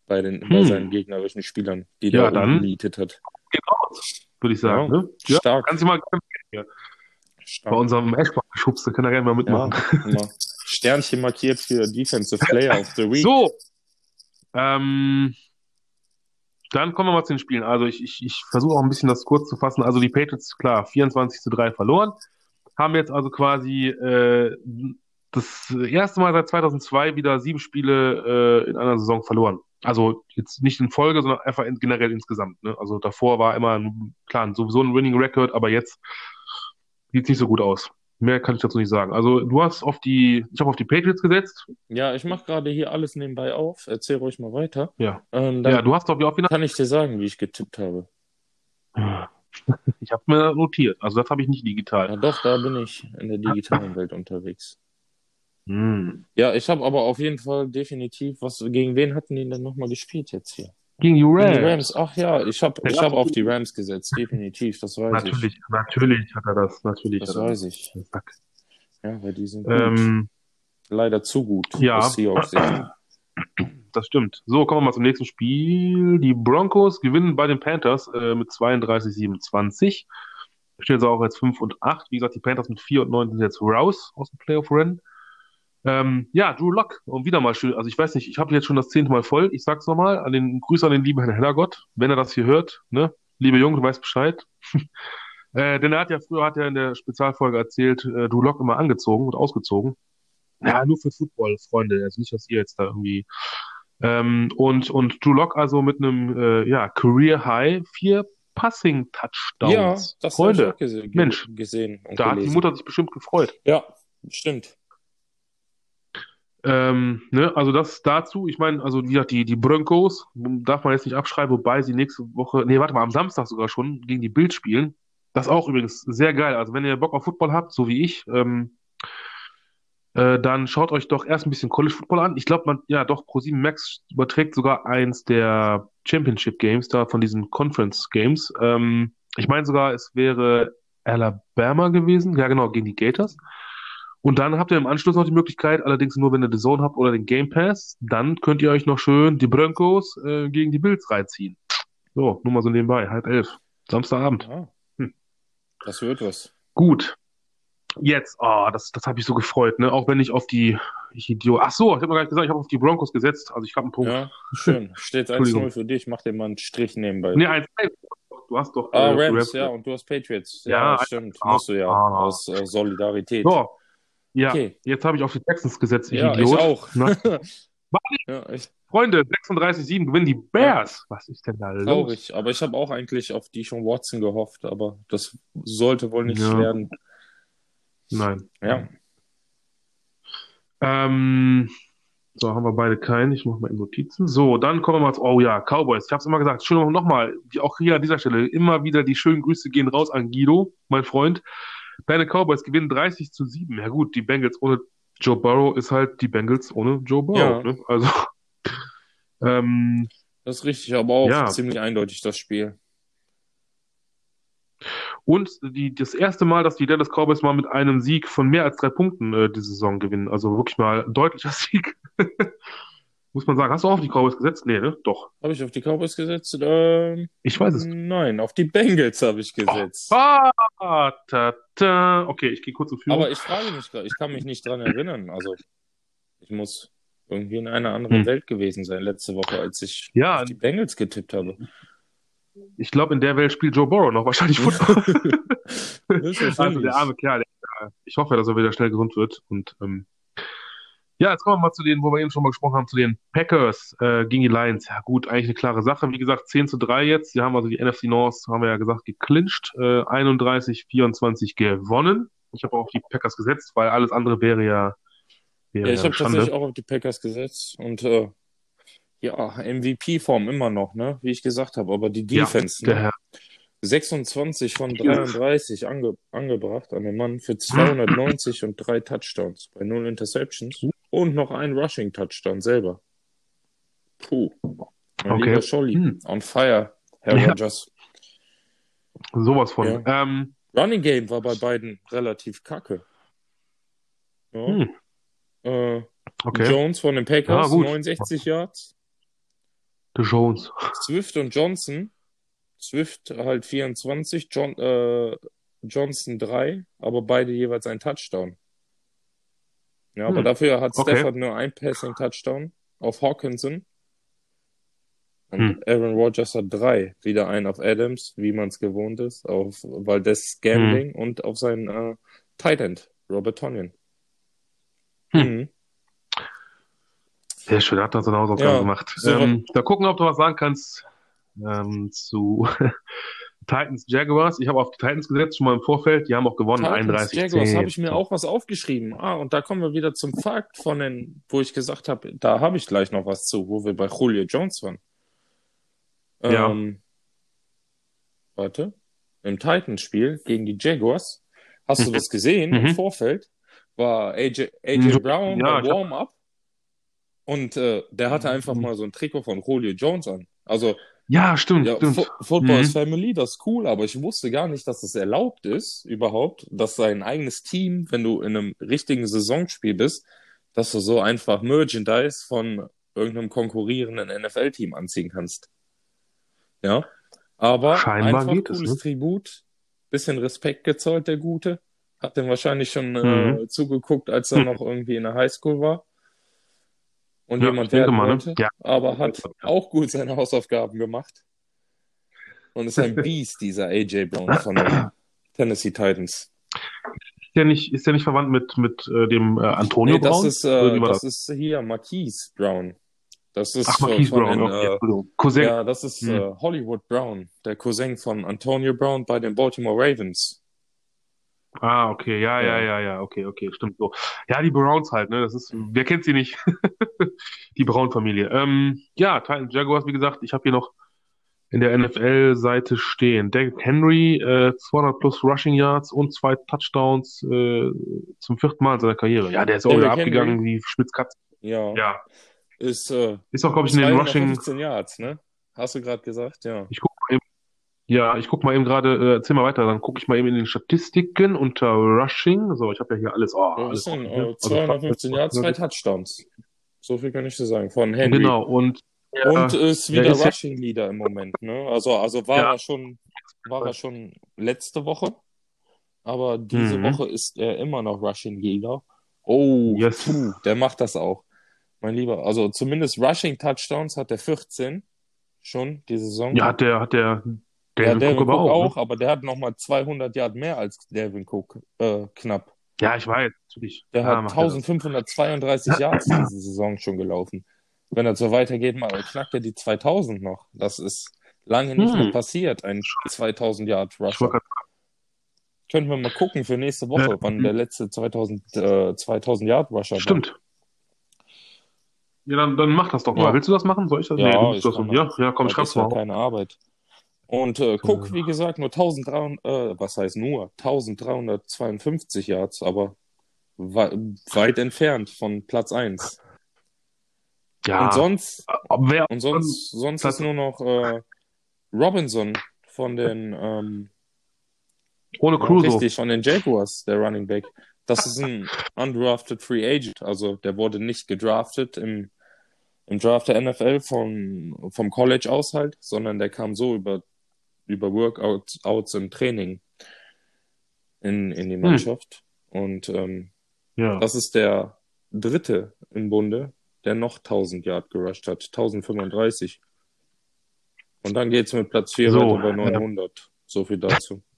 bei, den, hm. bei seinen gegnerischen Spielern, die ja, der umgenietet hat. Genau, würde ich sagen. Ja, ne? ja, stark. Kannst du mal hier. Stark. bei unserem Ashbach geschubst, da kann er gerne mal mitmachen. Ja, Sternchen markiert für Defensive Player of the Week. So, ähm, dann kommen wir mal zu den Spielen. Also ich, ich, ich versuche auch ein bisschen das kurz zu fassen. Also die Patriots, klar, 24 zu 3 verloren. Haben jetzt also quasi äh, das erste Mal seit 2002 wieder sieben Spiele äh, in einer Saison verloren. Also jetzt nicht in Folge, sondern einfach in, generell insgesamt. Ne? Also davor war immer ein, klar sowieso ein Winning Record, aber jetzt sieht es nicht so gut aus. Mehr kann ich dazu nicht sagen. Also du hast auf die, ich habe auf die Patriots gesetzt. Ja, ich mache gerade hier alles nebenbei auf. Erzähl ruhig mal weiter. Ja. Ähm, ja, du hast doch auf Kann ich dir sagen, wie ich getippt habe? Ich habe mir notiert. Also das habe ich nicht digital. Ja, doch, da bin ich in der digitalen Welt unterwegs. Hm. Ja, ich habe aber auf jeden Fall definitiv was. Gegen wen hatten die denn nochmal gespielt jetzt hier? Gegen die Rams. Gegen die Rams. Ach ja, ich habe ich hab auf die Rams gesetzt, definitiv, das weiß natürlich, ich. Natürlich hat er das, natürlich. Das weiß das. ich. Ja, weil die sind ähm, leider zu gut. Ja. Das stimmt. So, kommen wir mal zum nächsten Spiel. Die Broncos gewinnen bei den Panthers äh, mit 32-27. Stehen sie auch jetzt 5 und 8. Wie gesagt, die Panthers mit 4 und 9 sind jetzt raus aus dem Playoff-Rennen. Ähm, ja, Drew Lock, und wieder mal schön. Also ich weiß nicht, ich habe jetzt schon das zehnte Mal voll. Ich sag's nochmal, an den Grüße an den lieben Herrn Hellergott, wenn er das hier hört, ne? Liebe Junge, du weißt Bescheid. äh, denn er hat ja früher hat er in der Spezialfolge erzählt, äh, Drew Lock immer angezogen und ausgezogen. Ja, nur für Football, Freunde. Also nicht, dass ihr jetzt da irgendwie. Ähm, und, und Drew Lock also mit einem äh, ja, Career High, vier Passing Touchdowns. Ja, das Freunde, ich gesehen, Mensch, gesehen da gelesen. hat die Mutter sich bestimmt gefreut. Ja, stimmt. Ähm, ne, also das dazu, ich meine, also wie gesagt, die, die Broncos darf man jetzt nicht abschreiben, wobei sie nächste Woche, nee, warte mal, am Samstag sogar schon gegen die Bild spielen. Das auch übrigens sehr geil. Also wenn ihr Bock auf Football habt, so wie ich, ähm, äh, dann schaut euch doch erst ein bisschen College Football an. Ich glaube, man, ja doch, Pro7 Max überträgt sogar eins der Championship Games da von diesen Conference Games. Ähm, ich meine sogar, es wäre Alabama gewesen, ja genau, gegen die Gators. Und dann habt ihr im Anschluss noch die Möglichkeit, allerdings nur wenn ihr The Zone habt oder den Game Pass, dann könnt ihr euch noch schön die Broncos äh, gegen die Bills reinziehen. So, nur mal so nebenbei, halb elf, Samstagabend. Ah, hm. Das wird was. Gut. Jetzt, oh, das, das habe ich so gefreut, ne? Auch wenn ich auf die, ich Idiot. Ach so, ich habe mal nicht gesagt, ich habe auf die Broncos gesetzt. Also ich habe einen Punkt. Ja, schön. Steht 1-0 für dich. Mach dir mal einen Strich nebenbei. Nee, 1 Du hast doch. Ah, äh, Rams, ja, und du hast Patriots. Ja, ja stimmt. Ah, Musst du ja. Ah, aus äh, Solidarität. So, ja, okay. jetzt habe ich auf die Texans gesetzt, ich ja, Idiot. ich auch. ja, ich... Freunde, 36-7 gewinnen die Bears. Ja. Was ist denn da los? Traurig, aber ich habe auch eigentlich auf die schon Watson gehofft, aber das sollte wohl nicht ja. werden. Nein. Ja. Ähm, so, haben wir beide keinen. Ich mache mal in Notizen. So, dann kommen wir mal zu, oh ja, Cowboys. Ich habe es immer gesagt. Schön nochmal, auch hier an dieser Stelle, immer wieder die schönen Grüße gehen raus an Guido, mein Freund. Deine Cowboys gewinnen 30 zu 7. Ja gut, die Bengals ohne Joe Burrow ist halt die Bengals ohne Joe Burrow. Ja. Ne? Also, ähm, Das ist richtig, aber auch ja. ziemlich eindeutig das Spiel. Und die, das erste Mal, dass die Dallas Cowboys mal mit einem Sieg von mehr als drei Punkten äh, die Saison gewinnen. Also wirklich mal ein deutlicher Sieg. Muss man sagen. Hast du auch auf die Cowboys gesetzt? Nee, ne? Doch. Habe ich auf die Cowboys gesetzt? Ähm, ich weiß es. Nein, auf die Bengals habe ich gesetzt. Oh, ah, ta, ta. Okay, ich gehe kurz in Führung. Aber ich frage mich gerade, ich kann mich nicht dran erinnern. Also, ich muss irgendwie in einer anderen hm. Welt gewesen sein letzte Woche, als ich ja, auf die Bengals getippt habe. Ich glaube, in der Welt spielt Joe Burrow noch wahrscheinlich Football. also der arme Kerl. Der, ich hoffe, dass er wieder schnell gesund wird. Und ähm, ja, jetzt kommen wir mal zu denen, wo wir eben schon mal gesprochen haben, zu den Packers äh, gegen die Lions. Ja gut, eigentlich eine klare Sache. Wie gesagt, 10 zu 3 jetzt. Sie haben also die NFC North, haben wir ja gesagt, geclincht. Äh, 31, 24 gewonnen. Ich habe auf die Packers gesetzt, weil alles andere wäre ja. Wäre ja, ich habe tatsächlich auch auf die Packers gesetzt. Und äh, ja, MVP-Form immer noch, ne? Wie ich gesagt habe, aber die Defense, ja, ne? 26 von 33 ange angebracht an den Mann für 290 und drei Touchdowns bei null Interceptions und noch ein Rushing Touchdown selber. Puh. Mein okay. lieber Scholli, hm. on fire, Herr ja. Rogers. Sowas von. Ja. Ähm, Running Game war bei beiden relativ kacke. Ja. Hm. Äh, okay. Jones von den Packers, ja, 69 Yards. The Jones. Swift und Johnson. Swift halt 24, John, äh, Johnson 3, aber beide jeweils ein Touchdown. Ja, aber hm. dafür hat okay. Stafford nur ein Passing-Touchdown auf Hawkinson. Und hm. Aaron Rodgers hat drei. Wieder einen auf Adams, wie man es gewohnt ist, auf Valdez Gambling hm. und auf seinen äh, Tight End, Robert Tonyan. Hm. Mhm. Sehr schön, hat er seine Hausaufgaben ja, gemacht. So ähm, da gucken, ob du was sagen kannst ähm, zu Titans Jaguars. Ich habe auf die Titans gesetzt, schon mal im Vorfeld. Die haben auch gewonnen, Titans 31 Jaguars habe ich mir auch was aufgeschrieben. Ah, und da kommen wir wieder zum Fakt von den, wo ich gesagt habe, da habe ich gleich noch was zu, wo wir bei Julio Jones waren. Ja. Ähm, warte. Im Titans-Spiel gegen die Jaguars. Hast du mhm. das gesehen mhm. im Vorfeld? War AJ, AJ Brown ja, Warm-up und äh, der hatte einfach mal so ein Trikot von Julio Jones an. Also ja, stimmt, ja, stimmt. Football mhm. Family, das ist cool, aber ich wusste gar nicht, dass es erlaubt ist, überhaupt, dass sein eigenes Team, wenn du in einem richtigen Saisonspiel bist, dass du so einfach Merchandise von irgendeinem konkurrierenden NFL-Team anziehen kannst. Ja. Aber Scheinbar einfach geht cooles es, ne? Tribut, bisschen Respekt gezollt, der Gute. Hat dem wahrscheinlich schon äh, mhm. äh, zugeguckt, als er noch irgendwie in der Highschool war und ja, jemand werden mal, ne? wollte, ja. aber hat auch gut seine Hausaufgaben gemacht. Und ist ein Beast, dieser AJ Brown von den Tennessee Titans. Ist der nicht, ist der nicht verwandt mit, mit äh, dem äh, Antonio nee, das Brown? Ist, äh, das, das ist hier Marquise Brown. Das ist Ach, Marquise Brown, den, okay. äh, Cousin. Ja, das ist hm. äh, Hollywood Brown, der Cousin von Antonio Brown bei den Baltimore Ravens. Ah, okay, ja, ja, ja, ja, okay, okay, stimmt so. Ja, die Browns halt, ne, das ist, wer kennt sie nicht? die Brown-Familie. Ähm, ja, Titans Jaguars, wie gesagt, ich habe hier noch in der NFL-Seite stehen. Derrick Henry, äh, 200 plus Rushing Yards und zwei Touchdowns äh, zum vierten Mal in seiner Karriere. Ja, der ist auch wieder abgegangen wie Spitzkatze. Ja. Ja. Ist, äh, ist auch, glaube ich, in den Rushing. 15 Yards, ne? Hast du gerade gesagt, ja. Ich guck mal eben. Ja, ich guck mal eben gerade, äh, erzähl mal weiter, dann gucke ich mal eben in den Statistiken unter Rushing. So, ich habe ja hier alles. Oh, ja, alles sind, äh, 215 also, Yards, zwei Touchdowns. So viel kann ich dir sagen. Von Henry. Genau, und ja, und ist wieder ist Rushing Leader im Moment, ne? Also, also war ja. er schon, war er schon letzte Woche, aber diese mhm. Woche ist er immer noch Rushing Leader. Oh, yes. puh, der macht das auch. Mein Lieber, also zumindest Rushing Touchdowns hat er 14 schon diese Saison. Ja, hat der, hat der Delvin ja, Delvin Cook, Cook auch, auch ne? aber der hat nochmal 200 Yard mehr als Delvin Cook, äh, knapp. Ja, ich weiß, natürlich. Der ja, hat 1532 Yards diese Saison schon gelaufen. Wenn er so weitergeht, mal knackt er die 2000 noch. Das ist lange nicht hm. mehr passiert, ein 2000 Yard Rusher. Können wir mal gucken für nächste Woche, ja. wann der letzte 2000, äh, 2000 Yard Rusher Stimmt. War. Ja, dann, dann mach das doch mal. Ja. Willst du das machen? Soll ich das? Ja, nee, ich das ja, ja, komm, schreib's mal. keine Arbeit. Und äh, Cook, wie gesagt, nur 1300, äh, was heißt nur? 1352 Yards, aber weit entfernt von Platz 1. Ja. Und sonst, wer, und sonst, sonst ist nur noch äh, Robinson von den ähm, ohne Crusoe. Richtig, von den Jaguars, der Running Back. Das ist ein undrafted Free Agent, also der wurde nicht gedraftet im, im Draft der NFL vom, vom College aus halt, sondern der kam so über, über Workouts Outs im Training in, in die hm. Mannschaft. Hm. Und ähm, ja. das ist der dritte im Bunde, der noch 1000 Yard gerusht hat, 1035. Und dann geht's mit Platz 4 so, weiter bei 900. Ja. So viel dazu.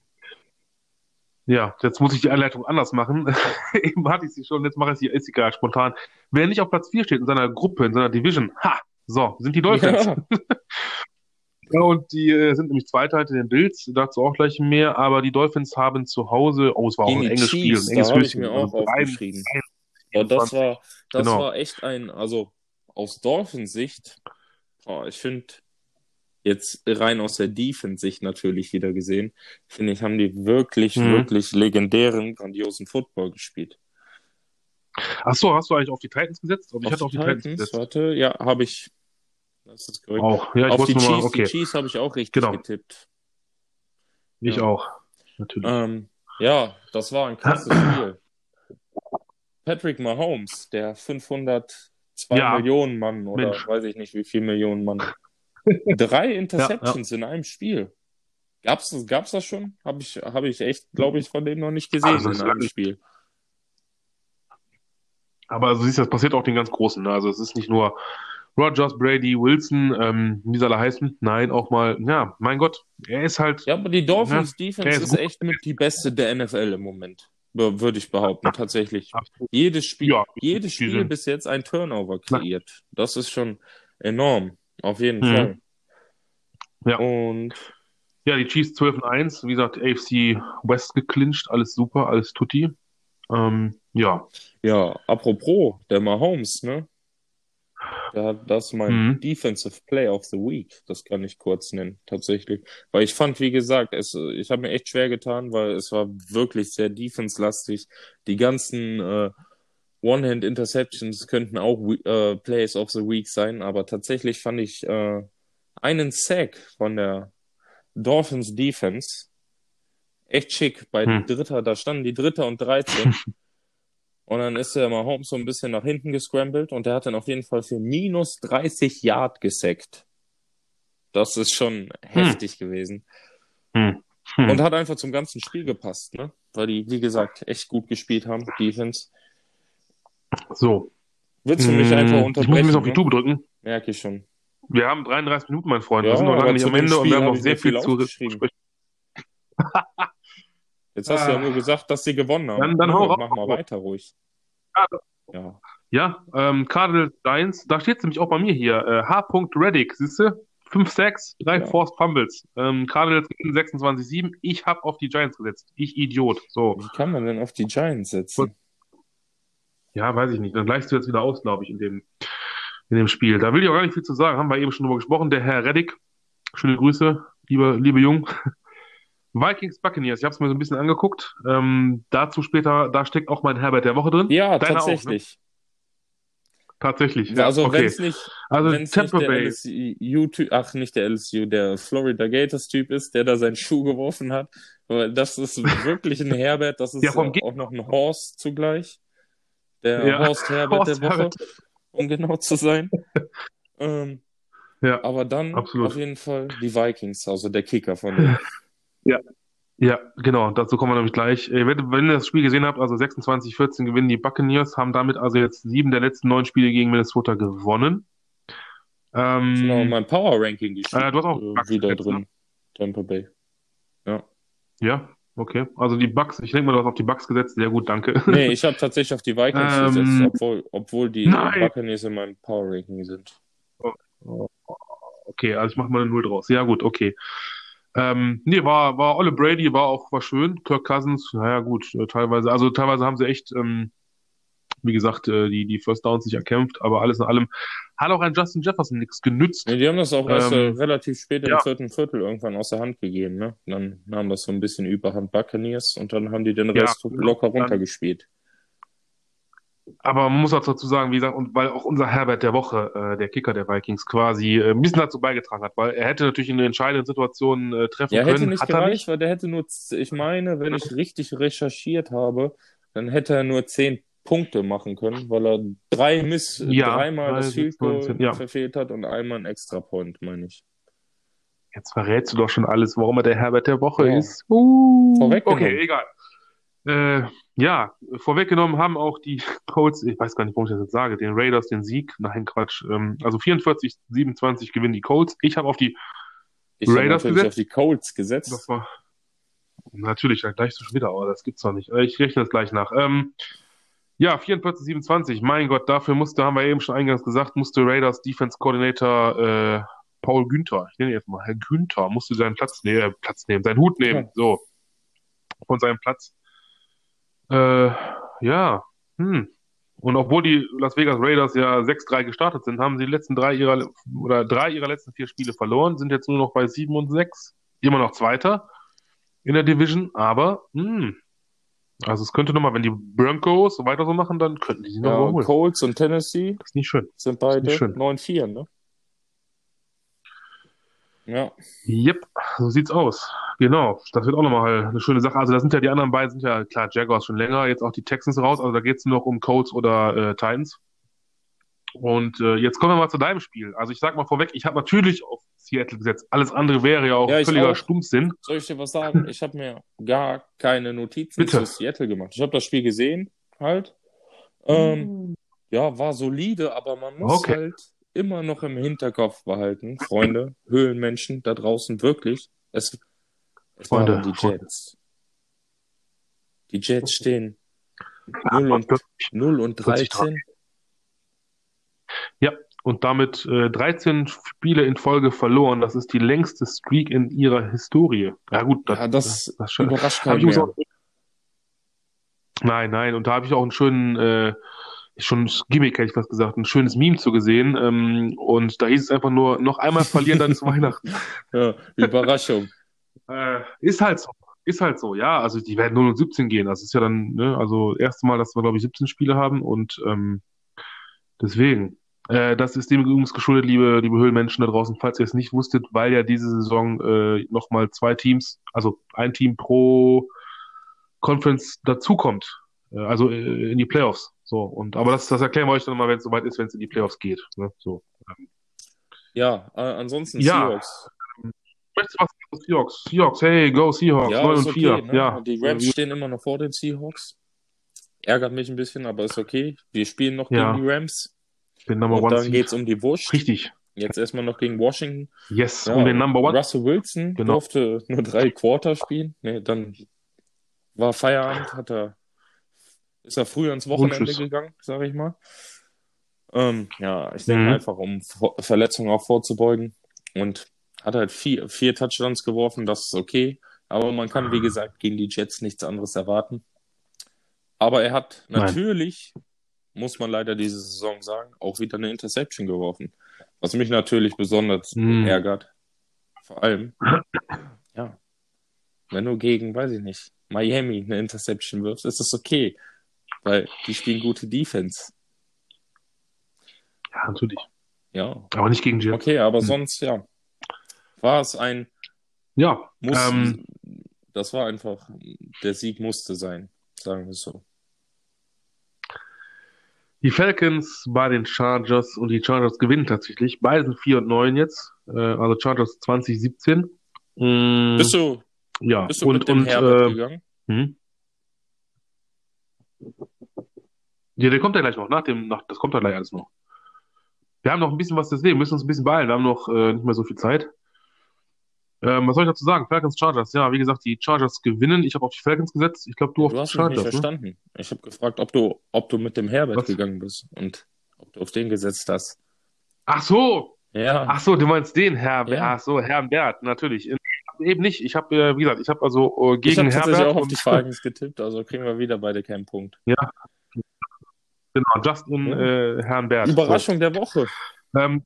Ja, jetzt muss ich die Einleitung anders machen. Eben hatte ich sie schon, jetzt mache ich sie, ist egal, spontan. Wer nicht auf Platz 4 steht in seiner Gruppe, in seiner Division, ha, so, sind die Dolphins. Ja. ja und die äh, sind nämlich Zweiter hinter den Bills, dazu auch gleich mehr, aber die Dolphins haben zu Hause, oh, es war auch ein enges Spiel, ein enges ich mir auch also aufgeschrieben. Ja, das war, das genau. war echt ein, also aus Dolphins Sicht, oh, ich finde, jetzt rein aus der Defense-Sicht natürlich wieder gesehen, finde ich, haben die wirklich, mhm. wirklich legendären, grandiosen Football gespielt. Achso, hast du eigentlich auf die Titans gesetzt? Ich auf hatte auf die Titans, Titans gesetzt. Warte, ja, habe ich. Das ist korrekt. Auch, ja, ich auf die mal, okay. die Chiefs habe ich auch richtig genau. getippt. Ich ja. auch, natürlich. Ähm, ja, das war ein krasses Spiel. Patrick Mahomes, der 502 ja. Millionen Mann oder Mensch. weiß ich nicht wie viel Millionen Mann Drei Interceptions ja. in einem Spiel. Gab's, gab's das schon? Habe ich, hab ich echt, glaube ich, von dem noch nicht gesehen also, in einem Spiel. Aber also siehst du, das passiert auch den ganz Großen. Ne? Also es ist nicht nur Rogers, Brady, Wilson, ähm, wie soll er heißen? Nein, auch mal, ja, mein Gott, er ist halt. Ja, aber die Dolphins ja, Defense ist, ist echt mit die beste der NFL im Moment. Würde ich behaupten, tatsächlich. Absolut. Jedes Spiel, ja, jedes Spiel bis jetzt ein Turnover kreiert. Das ist schon enorm. Auf jeden mhm. Fall. Ja. Und ja, die Chiefs 12 und 1, wie gesagt, AFC West geclincht, alles super, alles tutti. Ähm, ja. Ja, apropos, der Mahomes, ne? Hat das mein mhm. Defensive Play of the Week, das kann ich kurz nennen, tatsächlich. Weil ich fand, wie gesagt, es, ich habe mir echt schwer getan, weil es war wirklich sehr defense-lastig. Die ganzen äh, One-Hand-Interceptions könnten auch äh, Plays of the Week sein, aber tatsächlich fand ich äh, einen Sack von der Dolphins Defense echt schick. Bei hm. Dritter, da standen die Dritter und 13. und dann ist der Mahomes so ein bisschen nach hinten gescrambled und der hat dann auf jeden Fall für minus 30 Yard gesackt. Das ist schon hm. heftig gewesen. Hm. Hm. Und hat einfach zum ganzen Spiel gepasst, ne? Weil die, wie gesagt, echt gut gespielt haben, Defense. So. Willst du mich einfach unterbrechen? Ich muss mich auf die ne? Tube drücken. Merke ich schon. Wir haben 33 Minuten, mein Freund. Ja, wir sind noch lange nicht am Ende und wir haben noch sehr viel zu besprechen. Jetzt hast du ja nur gesagt, dass sie gewonnen haben. Dann, dann hau Mach mal weiter ruhig. Ja, ja ähm, Cardinals Giants, da steht es nämlich auch bei mir hier. Äh, H. Reddick, siehst du? 5 Sacks, 3 ja. Forced Fumbles. Ähm, Cardinals 26-7. Ich habe auf die Giants gesetzt. Ich Idiot. So. Wie kann man denn auf die Giants setzen? Ja, weiß ich nicht. Dann gleichst du jetzt wieder aus, glaube ich, in dem, in dem Spiel. Da will ich auch gar nicht viel zu sagen. Haben wir eben schon drüber gesprochen. Der Herr Reddick. Schöne Grüße, liebe, liebe Jung. Vikings Buccaneers, ich habe es mir so ein bisschen angeguckt. Ähm, dazu später, da steckt auch mein Herbert der Woche drin. Ja, Deiner tatsächlich. Auch, ne? Tatsächlich. Ja, also okay. wenn es nicht, also wenn's Tampa nicht der Bay. LSU, ach nicht der LSU, der Florida Gators Typ ist, der da seinen Schuh geworfen hat. Das ist wirklich ein Herbert, das ist ja, auch noch ein Horse zugleich der ja. Horst Herbert Horst der Woche, Herbert. um genau zu sein. ähm, ja, aber dann absolut. auf jeden Fall die Vikings, also der Kicker von denen. Ja, ja, genau, dazu kommen wir nämlich gleich. Wenn, wenn ihr das Spiel gesehen habt, also 26-14 gewinnen die Buccaneers, haben damit also jetzt sieben der letzten neun Spiele gegen Minnesota gewonnen. Ähm, genau, mein Power Ranking die äh, du hast auch äh, wieder drin. Ne? Tampa Bay. Ja. Ja, Okay, also die Bugs, ich denke mal, du hast auf die Bugs gesetzt. Sehr gut, danke. Nee, ich habe tatsächlich auf die Vikings ähm, gesetzt, obwohl, obwohl die nein. Buccaneers in meinem Power Ranking sind. Okay, also ich mache mal eine Null draus. Ja, gut, okay. Ähm, nee, war, war Olle Brady, war auch war schön. Kirk Cousins, naja, gut, äh, teilweise, also teilweise haben sie echt ähm, wie gesagt, äh, die, die First Downs sich erkämpft, aber alles in allem hat auch ein Justin Jefferson nichts genützt. Nee, die haben das auch erst äh, ähm, relativ spät ja. im vierten Viertel irgendwann aus der Hand gegeben, ne? dann nahm das so ein bisschen überhand Buccaneers und dann haben die den Rest ja, locker runtergespielt. Aber man muss auch dazu sagen, wie gesagt, und weil auch unser Herbert der Woche, äh, der Kicker der Vikings, quasi äh, ein bisschen dazu beigetragen hat, weil er hätte natürlich in den entscheidenden Situationen äh, treffen ja, können. Hätte nicht gereicht, nicht. weil der hätte nur, ich meine, wenn ich richtig recherchiert habe, dann hätte er nur zehn Punkte machen können, weil er drei Miss, ja, dreimal das Field Goal ja. verfehlt hat und einmal ein Extra Point, meine ich. Jetzt verrätst du doch schon alles, warum er der Herbert der Woche ja. ist. Uh. Okay, egal. Äh, ja, vorweggenommen haben auch die Colts, ich weiß gar nicht, warum ich das jetzt sage, den Raiders den Sieg. Nein, Quatsch. Ähm, also 44, 27 gewinnen die Colts. Ich habe auf die ich Raiders gesetzt. auf die Colts gesetzt. Das war natürlich, dann gleich so schon wieder, aber das gibt's doch nicht. Äh, ich rechne das gleich nach. Ähm, ja, 44, 27. Mein Gott, dafür musste, haben wir eben schon eingangs gesagt, musste Raiders Defense Coordinator äh, Paul Günther, ich nenne ihn jetzt mal Herr Günther, musste seinen Platz, nee, äh, Platz nehmen, seinen Hut nehmen, so, von seinem Platz. Äh, ja, hm. Und obwohl die Las Vegas Raiders ja 6-3 gestartet sind, haben sie die letzten drei ihrer oder drei ihrer letzten vier Spiele verloren, sind jetzt nur noch bei 7 und 6. Immer noch Zweiter in der Division, aber hm, also es könnte nochmal, wenn die Broncos weiter so machen, dann könnten die sie noch ja, holen. Colts und Tennessee das ist nicht schön. sind beide 9-4, ne? Ja. Yep, so sieht's aus. Genau, das wird auch nochmal eine schöne Sache. Also da sind ja die anderen beiden, sind ja klar, Jaguars schon länger, jetzt auch die Texans raus, also da geht's nur noch um Colts oder äh, Titans. Und äh, jetzt kommen wir mal zu deinem Spiel. Also ich sag mal vorweg, ich habe natürlich auf Seattle gesetzt. Alles andere wäre ja auch ja, völliger auch. Stumpfsinn. Soll ich dir was sagen? Ich habe mir gar keine Notizen Bitte. zu Seattle gemacht. Ich habe das Spiel gesehen, halt. Ähm, mm. Ja, war solide, aber man muss okay. halt immer noch im Hinterkopf behalten, Freunde, Höhlenmenschen da draußen, wirklich. Es, es Freunde, waren die Jets. Die Jets stehen 0 und, 0 und 13. Ja, und damit äh, 13 Spiele in Folge verloren. Das ist die längste Streak in ihrer Historie. Ja gut, das, ja, das, das, das überrascht keinen mehr. Nein, nein, und da habe ich auch einen schönen äh, schon ein Gimmick, hätte ich fast gesagt, ein schönes Meme zu gesehen. Ähm, und da hieß es einfach nur, noch einmal verlieren, dann ist Weihnachten. Ja, Überraschung. äh, ist halt so. Ist halt so, ja. Also die werden 0 und 17 gehen. Das ist ja dann, ne, also erste Mal, dass wir, glaube ich, 17 Spiele haben und ähm, deswegen. Äh, das ist dem übrigens geschuldet, liebe, liebe Höhlenmenschen da draußen, falls ihr es nicht wusstet, weil ja diese Saison äh, nochmal zwei Teams, also ein Team pro Conference dazukommt. Äh, also äh, in die Playoffs. So, und aber das, das erklären wir euch dann mal, wenn es soweit ist, wenn es in die Playoffs geht. Ne? So. Ja, äh, ansonsten ja. Seahawks. Möchtest du was Seahawks? Seahawks, hey, go Seahawks, ja, 9 und 4. Okay, ne? Ja. Die Rams ja. stehen immer noch vor den Seahawks. Ärgert mich ein bisschen, aber ist okay. Wir spielen noch gegen die Rams. Den Number und dann geht es um die Wurst. Richtig. Jetzt erstmal noch gegen Washington. Yes, um den Number One. Russell Wilson genau. durfte nur drei Quarter spielen. Nee, dann war Feierabend, hat er ist er früher ins Wochenende gegangen, sage ich mal. Ähm, ja, ich denke mhm. einfach, um Verletzungen auch vorzubeugen. Und hat halt vier, vier Touchdowns geworfen, das ist okay. Aber man kann, wie gesagt, gegen die Jets nichts anderes erwarten. Aber er hat natürlich, Nein. muss man leider diese Saison sagen, auch wieder eine Interception geworfen. Was mich natürlich besonders mhm. ärgert. Vor allem, ja, wenn du gegen, weiß ich nicht, Miami eine Interception wirfst, ist das okay weil die spielen gute Defense. Ja, natürlich. Ja. Aber nicht gegen Jets. Okay, aber hm. sonst, ja. War es ein. Ja. Muss, ähm, das war einfach, der Sieg musste sein, sagen wir so. Die Falcons bei den Chargers und die Chargers gewinnen tatsächlich. Beide sind 4 und 9 jetzt. Äh, also Chargers 2017. Mm, bist du, ja, bist du und, mit dem und, Herbert äh, gegangen? Hm? Ja, der kommt ja gleich noch, nach dem, nach, das kommt ja gleich alles noch. Wir haben noch ein bisschen was zu sehen, müssen uns ein bisschen beeilen, wir haben noch äh, nicht mehr so viel Zeit. Ähm, was soll ich dazu sagen? Falcons Chargers. Ja, wie gesagt, die Chargers gewinnen. Ich habe auf die Falcons gesetzt. Ich glaube, du auf du hast die Chargers. Mich nicht ne? verstanden. Ich habe gefragt, ob du, ob du mit dem Herbert was? gegangen bist und ob du auf den gesetzt hast. Ach so. Ja. Ach so, du meinst den Herbert. Ja. Ach so, Herbert, natürlich. Eben nicht. Ich habe, äh, wie gesagt, ich habe also äh, gegen ich hab Herbert. Ich habe auch auf die Falcons getippt, also kriegen wir wieder beide keinen Punkt. Ja, Genau, Justin ja. äh, Herrn Überraschung so. der Woche. Ähm,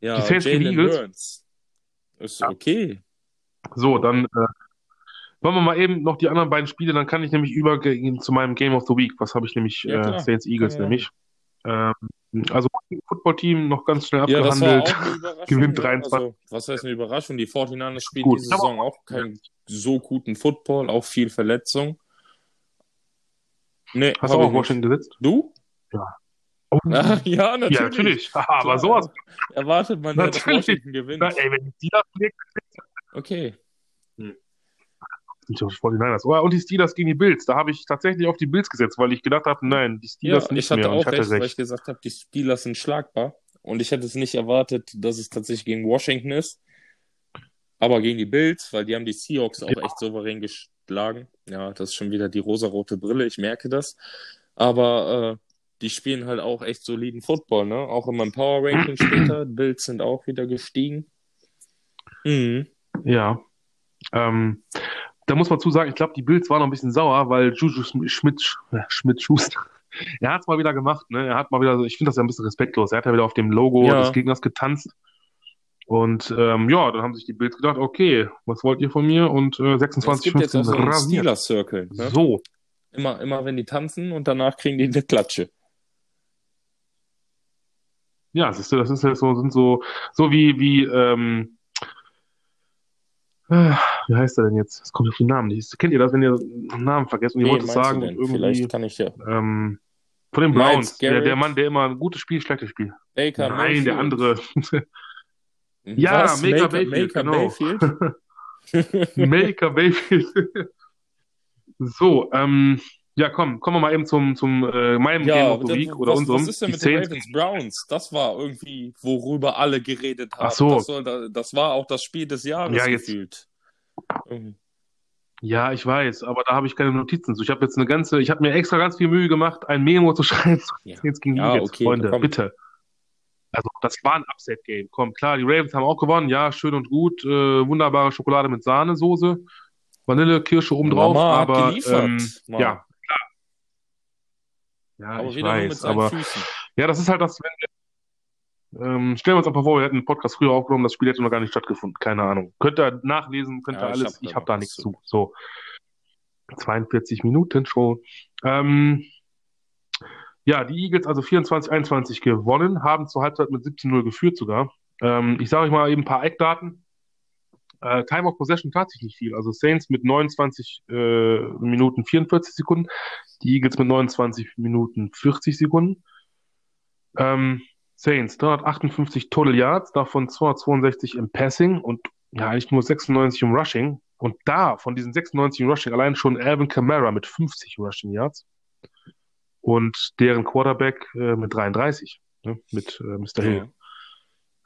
ja, Jalen Burns. Ist ja. okay. So, dann, äh, Wollen wir mal eben noch die anderen beiden Spiele, dann kann ich nämlich übergehen zu meinem Game of the Week. Was habe ich nämlich? Ja, äh, Saints Eagles nämlich. Ähm, also Football-Team noch ganz schnell ja, abgehandelt. Gewinnt 23. Also, was heißt eine Überraschung? Die 49ers spielen Gut, diese Saison auch keinen so guten Football, auch viel Verletzung. Nee, Hast du auch Washington gesetzt? Du? Ja. Oh. ja, natürlich. Ja, natürlich. Aber sowas. Erwartet man ja, dass Washington gewinnt. Na, ey, wenn die das Okay. Hm. Oh, und die Steelers gegen die Bills. Da habe ich tatsächlich auf die Bills gesetzt, weil ich gedacht habe, nein, die Steelers ja, nicht ich hatte mehr. Auch ich hatte recht, recht, weil ich gesagt habe, die Steelers sind schlagbar. Und ich hätte es nicht erwartet, dass es tatsächlich gegen Washington ist. Aber gegen die Bills, weil die haben die Seahawks auch ja. echt souverän geschlagen. Ja, das ist schon wieder die rosarote Brille, ich merke das. Aber äh, die spielen halt auch echt soliden Football, ne? Auch in meinem Power Ranking später. Bills sind auch wieder gestiegen. Mhm. Ja. Ähm, da muss man zu sagen, ich glaube, die Bills waren noch ein bisschen sauer, weil Juju Schmidt, äh, Schmidt Schuster, er hat es mal wieder gemacht, ne? Er hat mal wieder, ich finde das ja ein bisschen respektlos. Er hat ja wieder auf dem Logo ja. des Gegners getanzt. Und ähm, ja, dann haben sich die Bills gedacht, okay, was wollt ihr von mir? Und äh, 26 Es gibt jetzt auch so einen Steelers Circle. Ne? So. Immer, immer wenn die tanzen und danach kriegen die eine Klatsche. Ja, siehst du, das ist ja so, sind so, so wie, wie, ähm, äh, wie heißt er denn jetzt? Es kommt auf den Namen nicht. Kennt ihr das, wenn ihr einen Namen vergesst und ihr wollt es sagen? Irgendwie, Vielleicht kann ich ja. Ähm, von den Browns, der, der Mann, der immer ein gutes Spiel, schlechtes Spiel. Baker Nein, Mayfield. der andere. ja, Was? Maker, Bayfield, Maker genau. Bayfield? Maker Bayfield. so, ähm, ja, komm, kommen wir mal eben zum, zum äh, meinem ja, Game of the Week oder was, unserem. Was ist denn mit den Ravens Browns? Das war irgendwie, worüber alle geredet haben. Ach so. Das, soll, das war auch das Spiel des Jahres ja, jetzt, gefühlt. Ja, ich weiß, aber da habe ich keine Notizen zu. Ich habe jetzt eine ganze, ich habe mir extra ganz viel Mühe gemacht, ein Memo zu schreiben. Ja. Jetzt gegen ja, jetzt, okay, Freunde, bitte. Das war ein Upset-Game. Komm, klar, die Ravens haben auch gewonnen. Ja, schön und gut. Äh, wunderbare Schokolade mit Sahnesoße. Vanille, Kirsche oben drauf. Aber, ähm, ja, ja, aber ich weiß, aber Füßen. ja, das ist halt das, wenn ähm, stellen wir uns einfach vor, wir hätten einen Podcast früher aufgenommen, das Spiel hätte noch gar nicht stattgefunden. Keine Ahnung. Könnt ihr nachlesen, könnt ihr ja, alles. Ich habe hab da nichts zu. So. 42 Minuten schon. Ähm, ja, die Eagles also 24-21 gewonnen, haben zur Halbzeit mit 17-0 geführt sogar. Ähm, ich sage euch mal eben ein paar Eckdaten. Äh, Time of Possession tat sich nicht viel. Also Saints mit 29 äh, Minuten 44 Sekunden, die Eagles mit 29 Minuten 40 Sekunden. Ähm, Saints 358 Total Yards, davon 262 im Passing und ja, eigentlich nur 96 im Rushing. Und da, von diesen 96 im Rushing, allein schon Alvin Kamara mit 50 Rushing Yards und deren Quarterback äh, mit 33, ne, mit äh, Mr. Hill.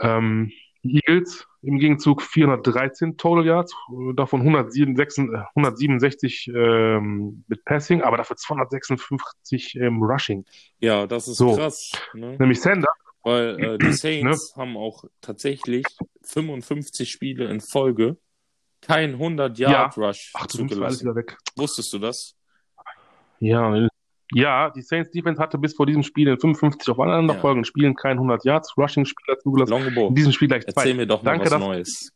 Ja. Ähm, Eagles im Gegenzug 413 Total Yards, davon 167, 167 ähm, mit Passing, aber dafür 256 im Rushing. Ja, das ist so. krass. Ne? Nämlich Sander. Weil äh, die Saints ne? haben auch tatsächlich 55 Spiele in Folge kein 100 Yard ja. Rush Ach, zugelassen. Wusstest du das? Ja, ja, die Saints Defense hatte bis vor diesem Spiel in 55 aufeinanderfolgenden ja. Spielen kein 100 Yards Rushing Spieler zugelassen. Longbow. In diesem Spiel gleich zwei. Erzähl mir doch mal Danke, was dass... Neues.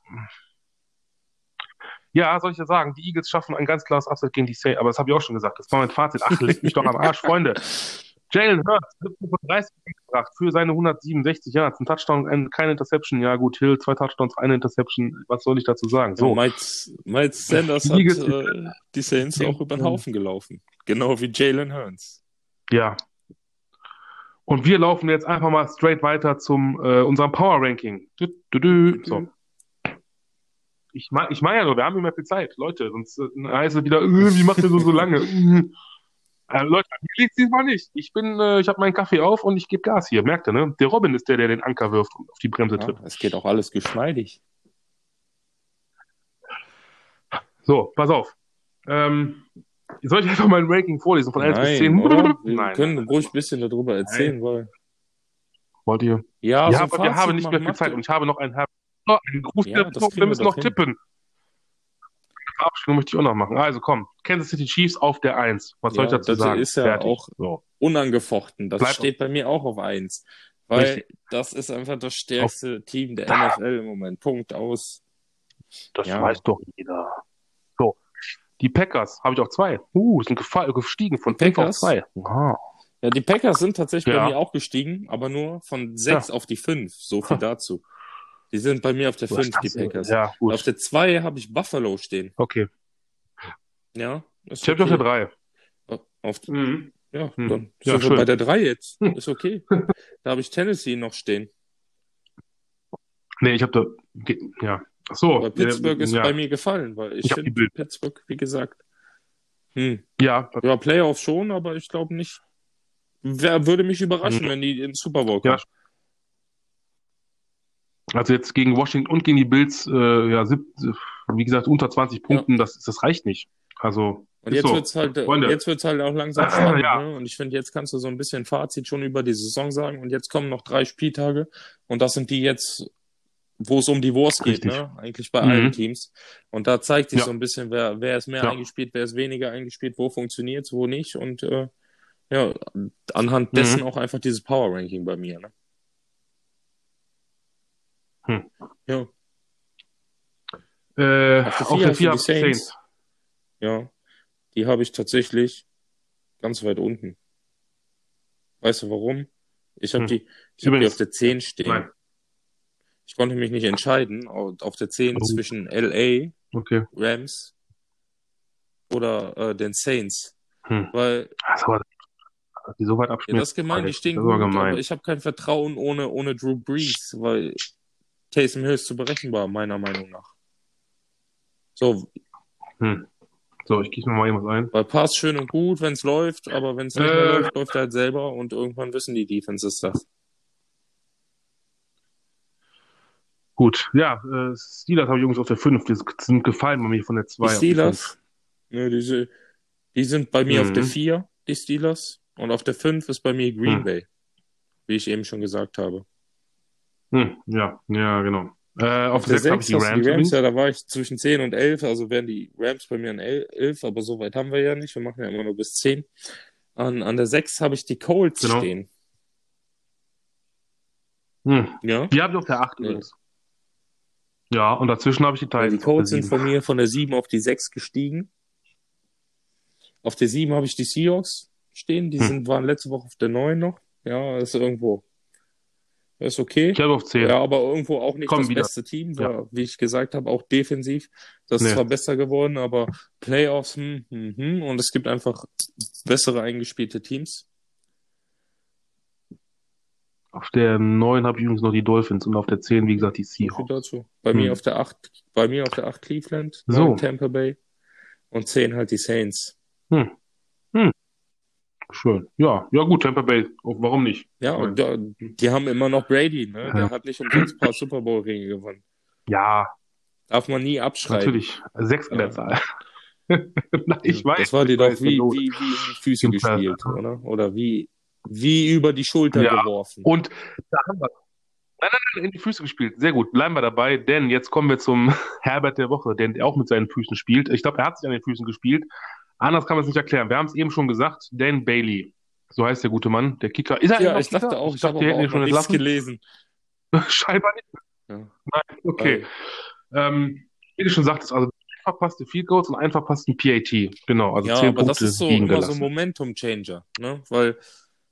Ja, soll ich ja sagen, die Eagles schaffen ein ganz klares Upset gegen die Saints, aber das habe ich auch schon gesagt. Das war mein Fazit. Ach, leg mich doch am Arsch, Freunde. Jalen Hurts, 30 gebracht für seine 167 Yards. Ein Touchdown, keine Interception. Ja, gut, Hill, zwei Touchdowns, eine Interception. Was soll ich dazu sagen? So. Ja, Miles, Miles Sanders hat äh, die Saints auch über den Haufen gelaufen. Genau wie Jalen Hurts. Ja. Und wir laufen jetzt einfach mal straight weiter zum äh, unserem Power Ranking. Du, du, du. So. Ich meine ich mein ja nur, wir haben immer viel Zeit, Leute, sonst äh, heißt es wieder, äh, wie macht ihr so so lange? äh, Leute, mir liegt diesmal nicht. Ich bin, äh, ich habe meinen Kaffee auf und ich gebe Gas hier. Merkt ihr, ne? Der Robin ist der, der den Anker wirft und auf die Bremse tritt. Ja, es geht auch alles geschmeidig. So, pass auf. Ähm, soll ich einfach mal ein Ranking vorlesen von 1 Nein, bis 10? Oder? Wir Nein. können ruhig ein bisschen darüber erzählen, Nein. weil. Wollt ihr? Ja, ja so aber wir haben nicht mehr viel Zeit und ich habe noch einen, einen Gruß, ja, wir müssen noch tippen. Abstimmung möchte ich auch noch machen. Also komm, Kansas City Chiefs auf der 1. Was soll ich dazu das sagen? Das ist ja Fertig. auch so. unangefochten. Das Bleib steht bei mir auch auf 1. Weil Richtig. das ist einfach das stärkste auf Team der NFL im Moment. Punkt aus. Das ja. weiß doch jeder. Die Packers habe ich auch zwei. Uh, sind gestiegen von fünf auf zwei. Wow. Ja, die Packers sind tatsächlich ja. bei mir auch gestiegen, aber nur von sechs ja. auf die fünf. So viel dazu. Die sind bei mir auf der fünf, die Packers. Ja, gut. Auf der zwei habe ich Buffalo stehen. Okay. Ja. Ist ich okay. habe auf der drei. Auf, mhm. Ja, hm. dann ja, sind wir bei der drei jetzt. Ist okay. da habe ich Tennessee noch stehen. Nee, ich habe da. Ja. Ach so. Aber Pittsburgh äh, ist ja. bei mir gefallen, weil ich, ich finde Pittsburgh, wie gesagt. Hm. Ja. Ja, Playoffs schon, aber ich glaube nicht Wer würde mich überraschen, mhm. wenn die in Super Bowl kommen. Ja. Also jetzt gegen Washington und gegen die Bills, äh, ja, sieb, wie gesagt, unter 20 Punkten, ja. das, das reicht nicht. Also. Und jetzt so. wird's halt, Freunde. jetzt wird's halt auch langsam spannend, ja. ne? Und ich finde, jetzt kannst du so ein bisschen Fazit schon über die Saison sagen. Und jetzt kommen noch drei Spieltage. Und das sind die jetzt, wo es um die Wurst geht, Richtig. ne? Eigentlich bei mhm. allen Teams. Und da zeigt sich ja. so ein bisschen, wer, wer ist mehr eingespielt, wer ist weniger eingespielt, wo funktioniert's, wo nicht. Und äh, ja, anhand dessen mhm. auch einfach dieses Power Ranking bei mir. Ne? Hm. Ja. Äh, auf der 4 auf der Saints. Ja, die habe ich tatsächlich ganz weit unten. Weißt du warum? Ich habe hm. die, ich hab die auf der 10 stehen. Nein. Ich konnte mich nicht entscheiden auf der 10 oh. zwischen LA, okay. Rams oder äh, den Saints. Hm. Weil also, die so weit abschmiert. Ja, das ist gemein, die stehen gut, gemein. aber ich habe kein Vertrauen ohne, ohne Drew Brees, weil Taysom Hill ist zu berechenbar, meiner Meinung nach. So. Hm. So, ich gieße mir mal irgendwas ein. Weil passt schön und gut, wenn es läuft, aber wenn es nicht äh, läuft, läuft er halt selber und irgendwann wissen die Defenses das. Gut, ja, äh, Steelers habe ich übrigens auf der 5, die sind gefallen bei mir von der 2. Die Steelers? Ne, diese, die sind bei mir mhm. auf der 4, mhm. die Steelers. Und auf der 5 ist bei mir Green hm. Bay, wie ich eben schon gesagt habe. Hm, ja, ja, genau. Äh, auf, auf der 6 habe ich die Rams. Die Rams ja, da war ich zwischen 10 und 11, also wären die Rams bei mir an 11, aber so weit haben wir ja nicht. Wir machen ja immer nur bis 10. An, an der 6 habe ich die Colts genau. stehen. Hm. Ja? Die habe ich auf der 8 übrigens. Ja, und dazwischen habe ich die Titans. Die Colts sind von mir von der 7 auf die 6 gestiegen. Auf der 7 habe ich die Seahawks stehen. Die hm. sind, waren letzte Woche auf der 9 noch. Ja, ist irgendwo. Ist okay. Ich habe auf 10. Ja, aber irgendwo auch nicht Komm das wieder. beste Team. War, ja. Wie ich gesagt habe, auch defensiv. Das nee. ist zwar besser geworden, aber Playoffs, hm, hm, hm. Und es gibt einfach bessere eingespielte Teams. Auf der 9 habe ich übrigens noch die Dolphins und auf der 10, wie gesagt, die Seahawks. Dazu. Bei hm. mir auf der 8, bei mir auf der 8 Cleveland, so. Tampa Bay und 10 halt die Saints. Hm. Hm. Schön. Ja, ja gut, Tampa Bay. Warum nicht? Ja, und da, die haben immer noch Brady, ne? Der ja. hat nicht umsonst ein paar Super Bowl-Ringe gewonnen. Ja. Darf man nie abschreiben. Natürlich. Sechs an der Zahl. ich weiß. Das war dir doch wie, wie, wie in die Füße gespielt, oder? Oder wie, wie über die Schulter ja. geworfen. Und da haben wir Nein, nein, nein, in die Füße gespielt. Sehr gut. Bleiben wir dabei, denn jetzt kommen wir zum Herbert der Woche, der auch mit seinen Füßen spielt. Ich glaube, er hat sich an den Füßen gespielt. Anders kann man es nicht erklären. Wir haben es eben schon gesagt, Dan Bailey. So heißt der gute Mann, der Kicker. Ist er ja, ich Kicker? dachte auch, ich, ich dachte, habe auch schon nichts gelesen. Scheinbar nicht. Ja. Nein, okay. Ähm, wie du schon sagtest, also verpasste Field Goals und einen verpassten PAT. Genau, also ja, zehn aber Punkte das ist so immer so ein Momentum-Changer, ne? Weil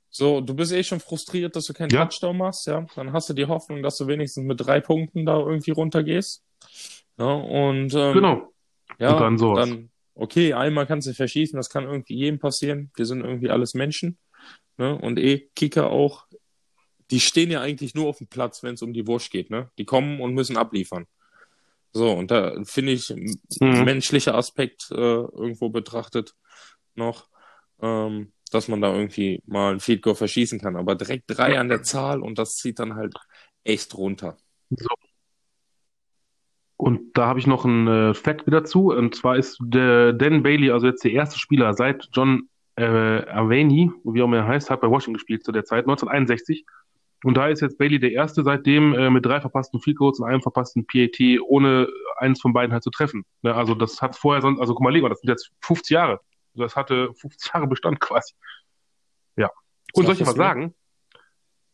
so, du bist eh schon frustriert, dass du keinen ja. Touchdown machst, ja. Dann hast du die Hoffnung, dass du wenigstens mit drei Punkten da irgendwie runtergehst. Ja, und ähm, genau. Ja, und dann, sowas. dann okay, einmal kannst du verschießen, das kann irgendwie jedem passieren. Wir sind irgendwie alles Menschen. Ne? Und eh, Kicker auch, die stehen ja eigentlich nur auf dem Platz, wenn es um die Wurst geht. Ne? Die kommen und müssen abliefern. So, und da finde ich mhm. menschlicher Aspekt äh, irgendwo betrachtet noch, ähm, dass man da irgendwie mal ein Feed Goal verschießen kann. Aber direkt drei an der Zahl und das zieht dann halt echt runter. So. Und da habe ich noch einen äh, Fact wieder zu. Und zwar ist der Dan Bailey, also jetzt der erste Spieler seit John äh, Avaney, wie auch immer er heißt, hat bei Washington gespielt zu der Zeit, 1961. Und da ist jetzt Bailey der erste seitdem äh, mit drei verpassten Field Goals und einem verpassten PAT, ohne eins von beiden halt zu treffen. Ne, also das hat vorher sonst, also guck mal, Lego, das sind jetzt 50 Jahre. Das hatte 50 Jahre Bestand quasi. Ja. Und soll ich mal sagen,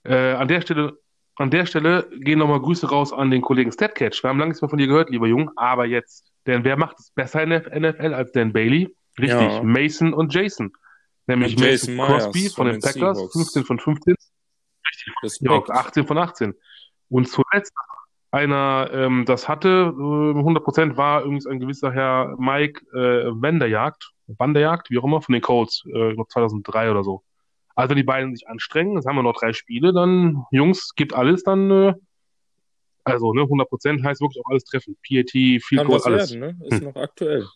äh, an der Stelle an der Stelle gehen nochmal Grüße raus an den Kollegen Statcatch. Wir haben lange nichts mehr von dir gehört, lieber Jung, aber jetzt. Denn wer macht es besser in der NFL als Dan Bailey? Richtig, ja. Mason und Jason. Nämlich und Jason Mason Crosby Myers von den Packers, Seahawks. 15 von 15. Richtig, ja, 18 von 18. Und zuletzt einer, ähm, das hatte, äh, 100% war übrigens ein gewisser Herr Mike äh, Wanderjagd, Wanderjagd, wie auch immer, von den Colts, äh, 2003 oder so. Also die beiden sich anstrengen, jetzt haben wir noch drei Spiele, dann, Jungs, gibt alles, dann, äh, also, ne, 100% heißt wirklich auch alles treffen. PAT, viel Goal, alles. Werden, ne? Ist hm. noch aktuell.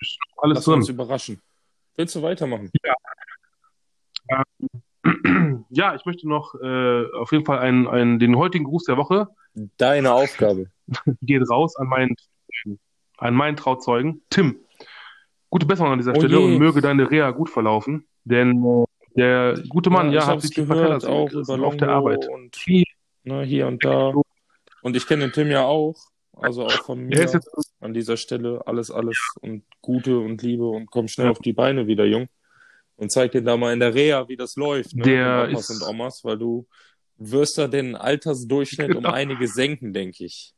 Ist alles Lass drin. uns überraschen. Willst du weitermachen? Ja. Ähm, ja, ich möchte noch äh, auf jeden Fall einen, einen, den heutigen Gruß der Woche. Deine Aufgabe. geht raus an meinen, an meinen Trauzeugen, Tim. Gute Besserung an dieser oh Stelle je. und möge deine Reha gut verlaufen, denn äh, der gute Mann, ja, ja hat sich gehört, auch über auf der Arbeit. Und, ne, hier und da. Und ich kenne den Tim ja auch, also auch von mir jetzt... an dieser Stelle alles, alles und Gute und Liebe und komm schnell ja. auf die Beine wieder, Jung. Und zeig dir da mal in der Reha, wie das läuft, ne? Der Omas ist... und Omas, weil du wirst da den Altersdurchschnitt genau. um einige senken, denke ich.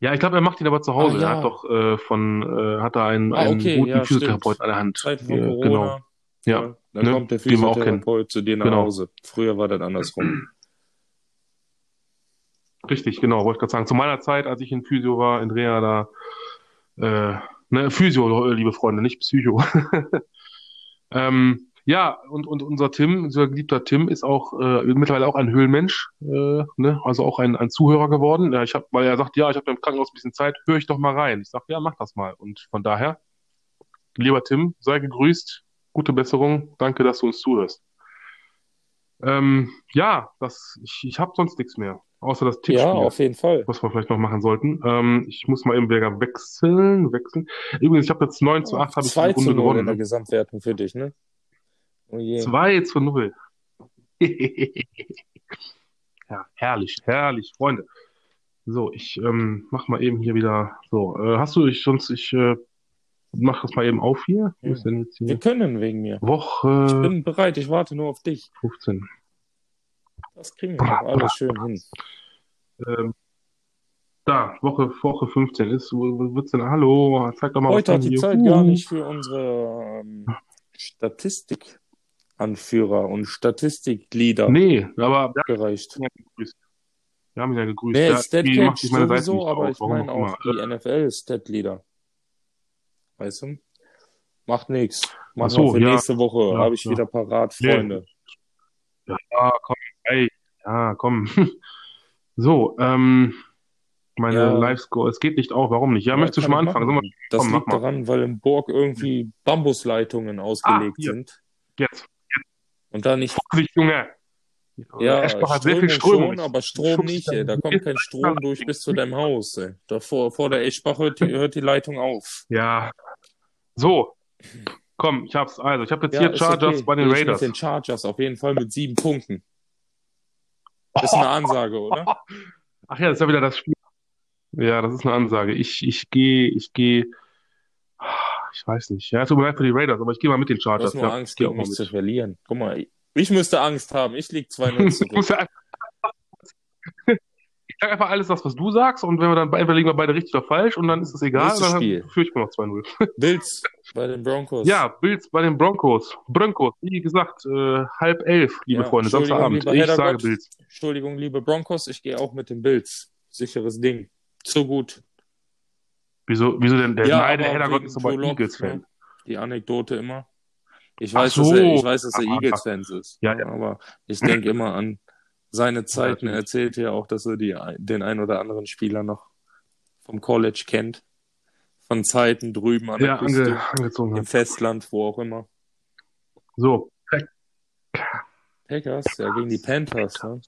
Ja, ich glaube, er macht ihn aber zu Hause. Ah, ja. Er hat doch äh, von, äh, hat da einen, ah, okay, einen guten ja, Physiotherapeuten an der Hand. Zeit von Corona. Genau. Ja. Dann ne? kommt der Physiotherapeut zu dir nach genau. Hause. Früher war das andersrum. Richtig, genau, wollte ich gerade sagen. Zu meiner Zeit, als ich in Physio war, in Reha, da, äh, ne, Physio, liebe Freunde, nicht Psycho. ähm, ja, und, und unser Tim, unser geliebter Tim, ist auch äh, mittlerweile auch ein Höhlenmensch, äh, ne? also auch ein, ein Zuhörer geworden. Ja, ich hab, weil er sagt, ja, ich habe im Krankenhaus ein bisschen Zeit, höre ich doch mal rein. Ich sage, ja, mach das mal. Und von daher, lieber Tim, sei gegrüßt, gute Besserung, danke, dass du uns zuhörst. Ähm, ja, das, ich, ich habe sonst nichts mehr, außer das Tippspiel. Ja, auf jeden Fall. Was wir vielleicht noch machen sollten. Ähm, ich muss mal eben wieder wechseln, wechseln. Übrigens, ich habe jetzt 9 zu 8 habe ich die Runde gewonnen. in der Gesamtwertung für dich, ne? Oh je. 2 zu 0. ja, herrlich, herrlich, Freunde. So, ich ähm, mach mal eben hier wieder. So, äh, hast du dich sonst, ich äh, mach das mal eben auf hier. Ja. Hier? Wir können wegen mir. Woche. Ich bin bereit, ich warte nur auf dich. 15. Das kriegen wir bra, alles schön hin. Ähm, da, Woche, Woche 15 ist, wo, wo wird's denn? Hallo, zeig doch mal Heute was hat die hier. Zeit uh. gar nicht für unsere ähm, Statistik. Anführer und Statistikleader nee, aber gereicht. Wir haben ihn ja gegrüßt. Wer ist Statcat sowieso, aber ich meine auch die NFL-Statleader. Weißt du? Macht nichts. Machen so, wir für ja, nächste Woche. Ja, Habe ich ja. wieder parat, Freunde. Ja, komm, ey. Ja, komm. so, ähm, meine ja. Live-Score, es geht nicht auf, warum nicht? Ja, ja möchtest du schon mal anfangen? Mal, das komm, liegt daran, weil im Burg irgendwie Bambusleitungen ausgelegt ah, sind. Jetzt. Und da nicht. Vorsicht, Junge! Ja, Eschbach hat sehr viel Strom. Schon, aber Strom nicht, ey. Da kommt kein Strom durch bis zu deinem Haus, ey. Davor, vor der Eschbach hört die, hört die Leitung auf. Ja. So. Komm, ich hab's. Also, ich habe jetzt ja, hier Chargers okay. bei den Raiders. Ich mit den Chargers auf jeden Fall mit sieben Punkten. Das ist eine Ansage, oder? Ach ja, das ist ja wieder das Spiel. Ja, das ist eine Ansage. Ich, ich gehe, ich gehe ich weiß nicht. Ja, es tut mir leid für die Raiders, aber ich gehe mal mit den Chargers. Hast nur ja, Angst, gegen mich zu verlieren. Guck mal, ich müsste Angst haben. Ich lieg 2-0 zurück. ich sag einfach alles das, was du sagst und wenn wir dann entweder liegen wir beide richtig oder falsch und dann ist es egal, dann führe ich mir noch 2-0. Bills bei den Broncos. Ja, Bills bei den Broncos. Broncos, wie gesagt, äh, halb elf, liebe ja, Freunde, Samstagabend. Ich sage Bills. Entschuldigung, liebe Broncos, ich gehe auch mit den Bills. Sicheres Ding. Zu gut. Wieso, wieso denn? Der ja, Nein, der Heddergott ist aber Eagles-Fan. Ne? Die Anekdote immer. Ich weiß, so. dass er, ich weiß, dass er Eagles-Fans ist. Ja, ja. Aber ich denke immer an seine Zeiten. Er erzählt ja auch, dass er die, den ein oder anderen Spieler noch vom College kennt. Von Zeiten drüben an der ja, Küste, ange, im Festland, wo auch immer. So. Packers, ja, gegen die Panthers. Ne?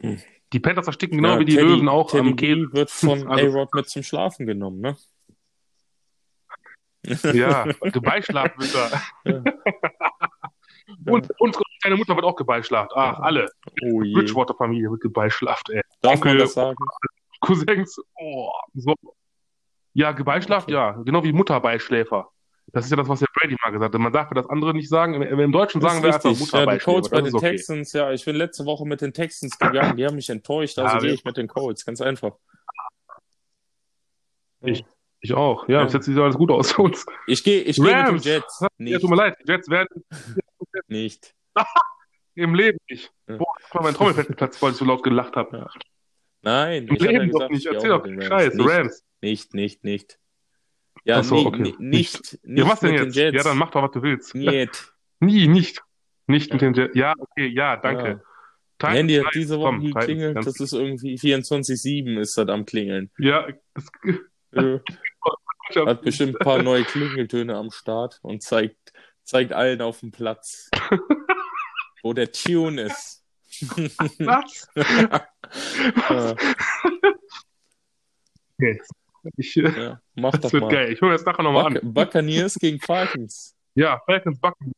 Hm. Die Panthers ersticken genau ja, wie die Teddy, Löwen auch Teddy am Kehl. wird von also, A-Rod mit zum Schlafen genommen, ne? Ja, Gebeischlaft wird er. Ja. Und unsere kleine Mutter wird auch gebeischlaft. Ach, alle. Oh Bridgewater-Familie wird gebeischlaft, ey. Darf Onkel, man das sagen? Cousins, oh, so. Ja, gebeischlaft, ja. Genau wie Mutterbeischläfer. Das ist ja das, was der Brady mal gesagt hat. Man darf das andere nicht sagen. Im, im Deutschen sagen wir einfach Mutterbeispiel. Ja, die Colts bei den okay. Texans, ja, ich bin letzte Woche mit den Texans gegangen. Die haben mich enttäuscht, also ja, gehe ich mit den Colts. Ganz einfach. Ich, ich auch. Ja, ja. bis jetzt sieht alles gut aus für uns. Ich gehe ich geh mit den Jets. Nicht. Ja, tut mir leid. Die Jets werden. nicht. Im Leben nicht. Ja. Boah, ich mal mein Trommelfett geplatzt, weil ich so laut gelacht habe. Ja. Nein, Im Leben ja gesagt, doch nicht. Erzähl doch Scheiß, Rams. Nicht, nicht, nicht. Ja, so, okay. nicht, nicht, nicht. Ja, was denn jetzt? Ja, dann mach doch, was du willst. Niet. Nie, nicht. Nicht mit den Jets. Ja, okay, ja, danke. Ja. Handy hat diese Woche geklingelt, das ist irgendwie 24-7 ist das am Klingeln. Ja, das, äh, hat bestimmt ein paar neue Klingeltöne am Start und zeigt, zeigt allen auf dem Platz, wo der Tune ist. Was? okay. Ich, ja, mach das doch wird mal. geil. Ich höre jetzt nachher nochmal Buc an. Buccaneers gegen Falcons. Ja, Falcons, Buccaneers.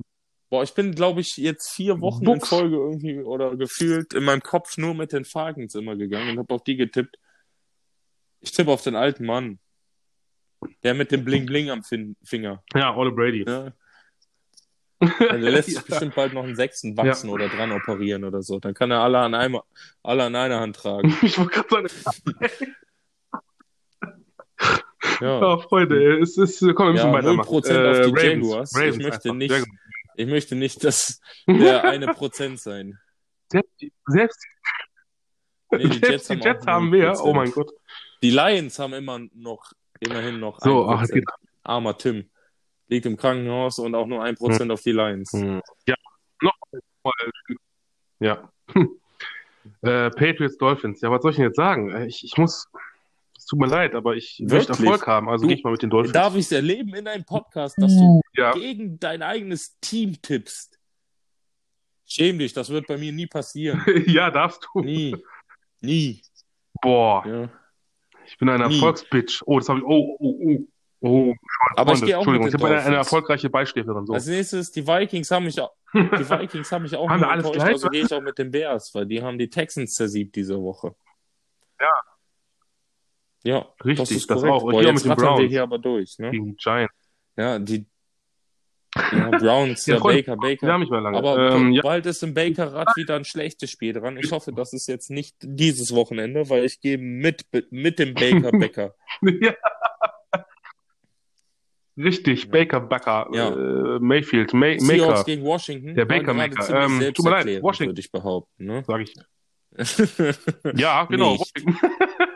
Boah, ich bin, glaube ich, jetzt vier Wochen Buchs. in Folge irgendwie oder gefühlt in meinem Kopf nur mit den Falcons immer gegangen und habe auf die getippt. Ich tippe auf den alten Mann. Der mit dem Bling Bling am fin Finger. Ja, Ole Brady. Ja. Der lässt sich ja. bestimmt bald noch einen Sechsten wachsen ja. oder dran operieren oder so. Dann kann er alle an, einem, alle an einer Hand tragen. ich wollte gerade sagen. Ja. ja, Freunde, es ist, komm, wir müssen ja, weitermachen. 0% äh, auf die Ravens, Jaguars. Ravens ich möchte nicht, ich möchte nicht, dass der eine Prozent sein. Selbst, selbst, nee, die Jets, die Jets haben, mehr. Oh mein Gott. Die Lions haben immer noch, immerhin noch so, ach, Armer Tim. Liegt im Krankenhaus und auch nur ein Prozent hm. auf die Lions. Hm. Ja, noch mal. Ja. äh, Patriots Dolphins. Ja, was soll ich denn jetzt sagen? Äh, ich, ich muss. Tut mir leid, aber ich Wirklich? möchte Erfolg haben, also gehe ich mal mit den Dolphins. Darf ich es erleben in einem Podcast, dass du ja. gegen dein eigenes Team tippst? Schäm dich, das wird bei mir nie passieren. ja, darfst du. Nie. Nie. Boah. Ja. Ich bin ein Erfolgsbitch. Oh, das habe ich. Oh, oh, oh. Oh, aber ich gehe auch Entschuldigung, ich habe eine, eine, erfolgreiche Beistäferin. So. Als nächstes, die Vikings haben mich auch, die Vikings haben mich auch haben alles enttäuscht, also gehe ich auch mit den Bears, weil die haben die Texans zersiebt diese Woche. Ja. Ja, richtig, das, ist das auch. Und Boah, hier mit den Browns. wir hier aber durch, ne? Gegen Giants. Ja, die ja, Browns, ja, Baker, Baker. Wir haben nicht mehr lange. Aber ähm, ja. bald ist im Baker-Rad wieder ein schlechtes Spiel dran. Ich hoffe, das ist jetzt nicht dieses Wochenende, weil ich gehe mit, mit dem Baker-Bäcker. ja. Richtig, ja. Baker Backer, ja. äh, Mayfield, May Seahawks Maker. gegen Washington. Der Baker Maker. Ähm, tut mir leid, Washington. Würde ich behaupten, ne? Sag ich. ja, genau.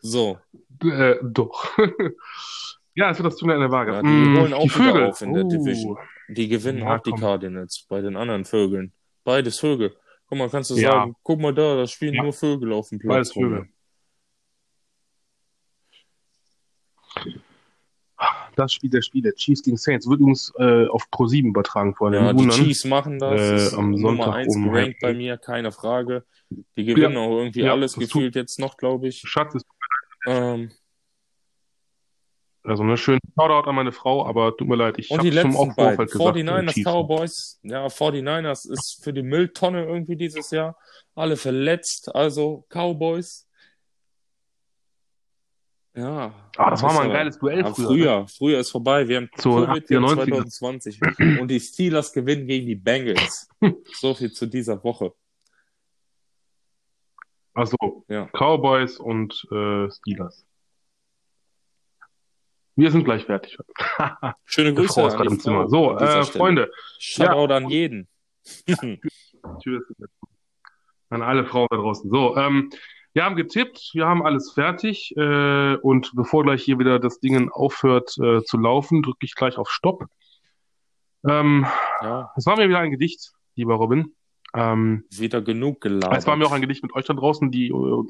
so. Äh, doch. ja, es wird das Turnier in der Waage. Ja, die mm, holen auch die Vögel. auf in der uh. Division. Die gewinnen ja, auch die Cardinals bei den anderen Vögeln. Beides Vögel. Guck mal, kannst du ja. sagen, guck mal da, da spielen nur Vögel auf dem Platz. Beides Vögel. das Spiel der Spiele, Chiefs gegen Saints, wird uns äh, auf Pro 7 übertragen vor allem. Ja, die Chiefs machen das. Äh, am Sonntag Nummer 1 um gerankt bei mir, keine Frage. Die gewinnen ja, auch irgendwie ja, alles gefühlt jetzt noch, glaube ich. Schatz ist. Ähm, also eine schöne Shoutout an meine Frau, aber tut mir leid, ich habe schon auch beiden. gesagt. 49ers Cowboys, ja, 49ers ist für die Mülltonne irgendwie dieses Jahr. Alle verletzt, also Cowboys ja. Ah, das war mal ein geiles Duell früher. Früher, ne? früher ist vorbei. Wir haben so, Covid 2020 und die Steelers gewinnen gegen die Bengals. so viel zu dieser Woche. Also ja. Cowboys und äh, Steelers. Wir sind gleich fertig. Schöne Grüße Frau ist gerade im Zimmer. So, äh, Freunde. Shoutout ja. an jeden. Tschüss. An alle Frauen da draußen. So, ähm, wir haben getippt, wir haben alles fertig äh, und bevor gleich hier wieder das Ding aufhört äh, zu laufen, drücke ich gleich auf Stopp. Ähm, ja. Es war mir wieder ein Gedicht, lieber Robin. Ähm, wieder genug geladen. Es war mir auch ein Gedicht mit euch da draußen, die äh,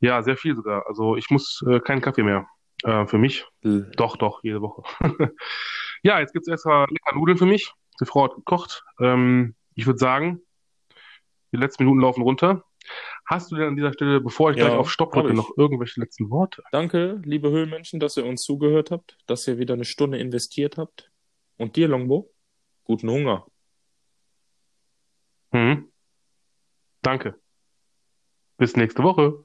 ja sehr viel sogar. Also ich muss äh, keinen Kaffee mehr äh, für mich. Hm. Doch, doch jede Woche. ja, jetzt gibt's erstmal lecker Nudeln für mich. Die Frau hat gekocht. Ähm, ich würde sagen, die letzten Minuten laufen runter. Hast du denn an dieser Stelle, bevor ich ja, gleich auf Stopp drücke, noch irgendwelche letzten Worte? Danke, liebe Höhlenmenschen, dass ihr uns zugehört habt, dass ihr wieder eine Stunde investiert habt. Und dir, Longbo, guten Hunger. Mhm. Danke. Bis nächste Woche.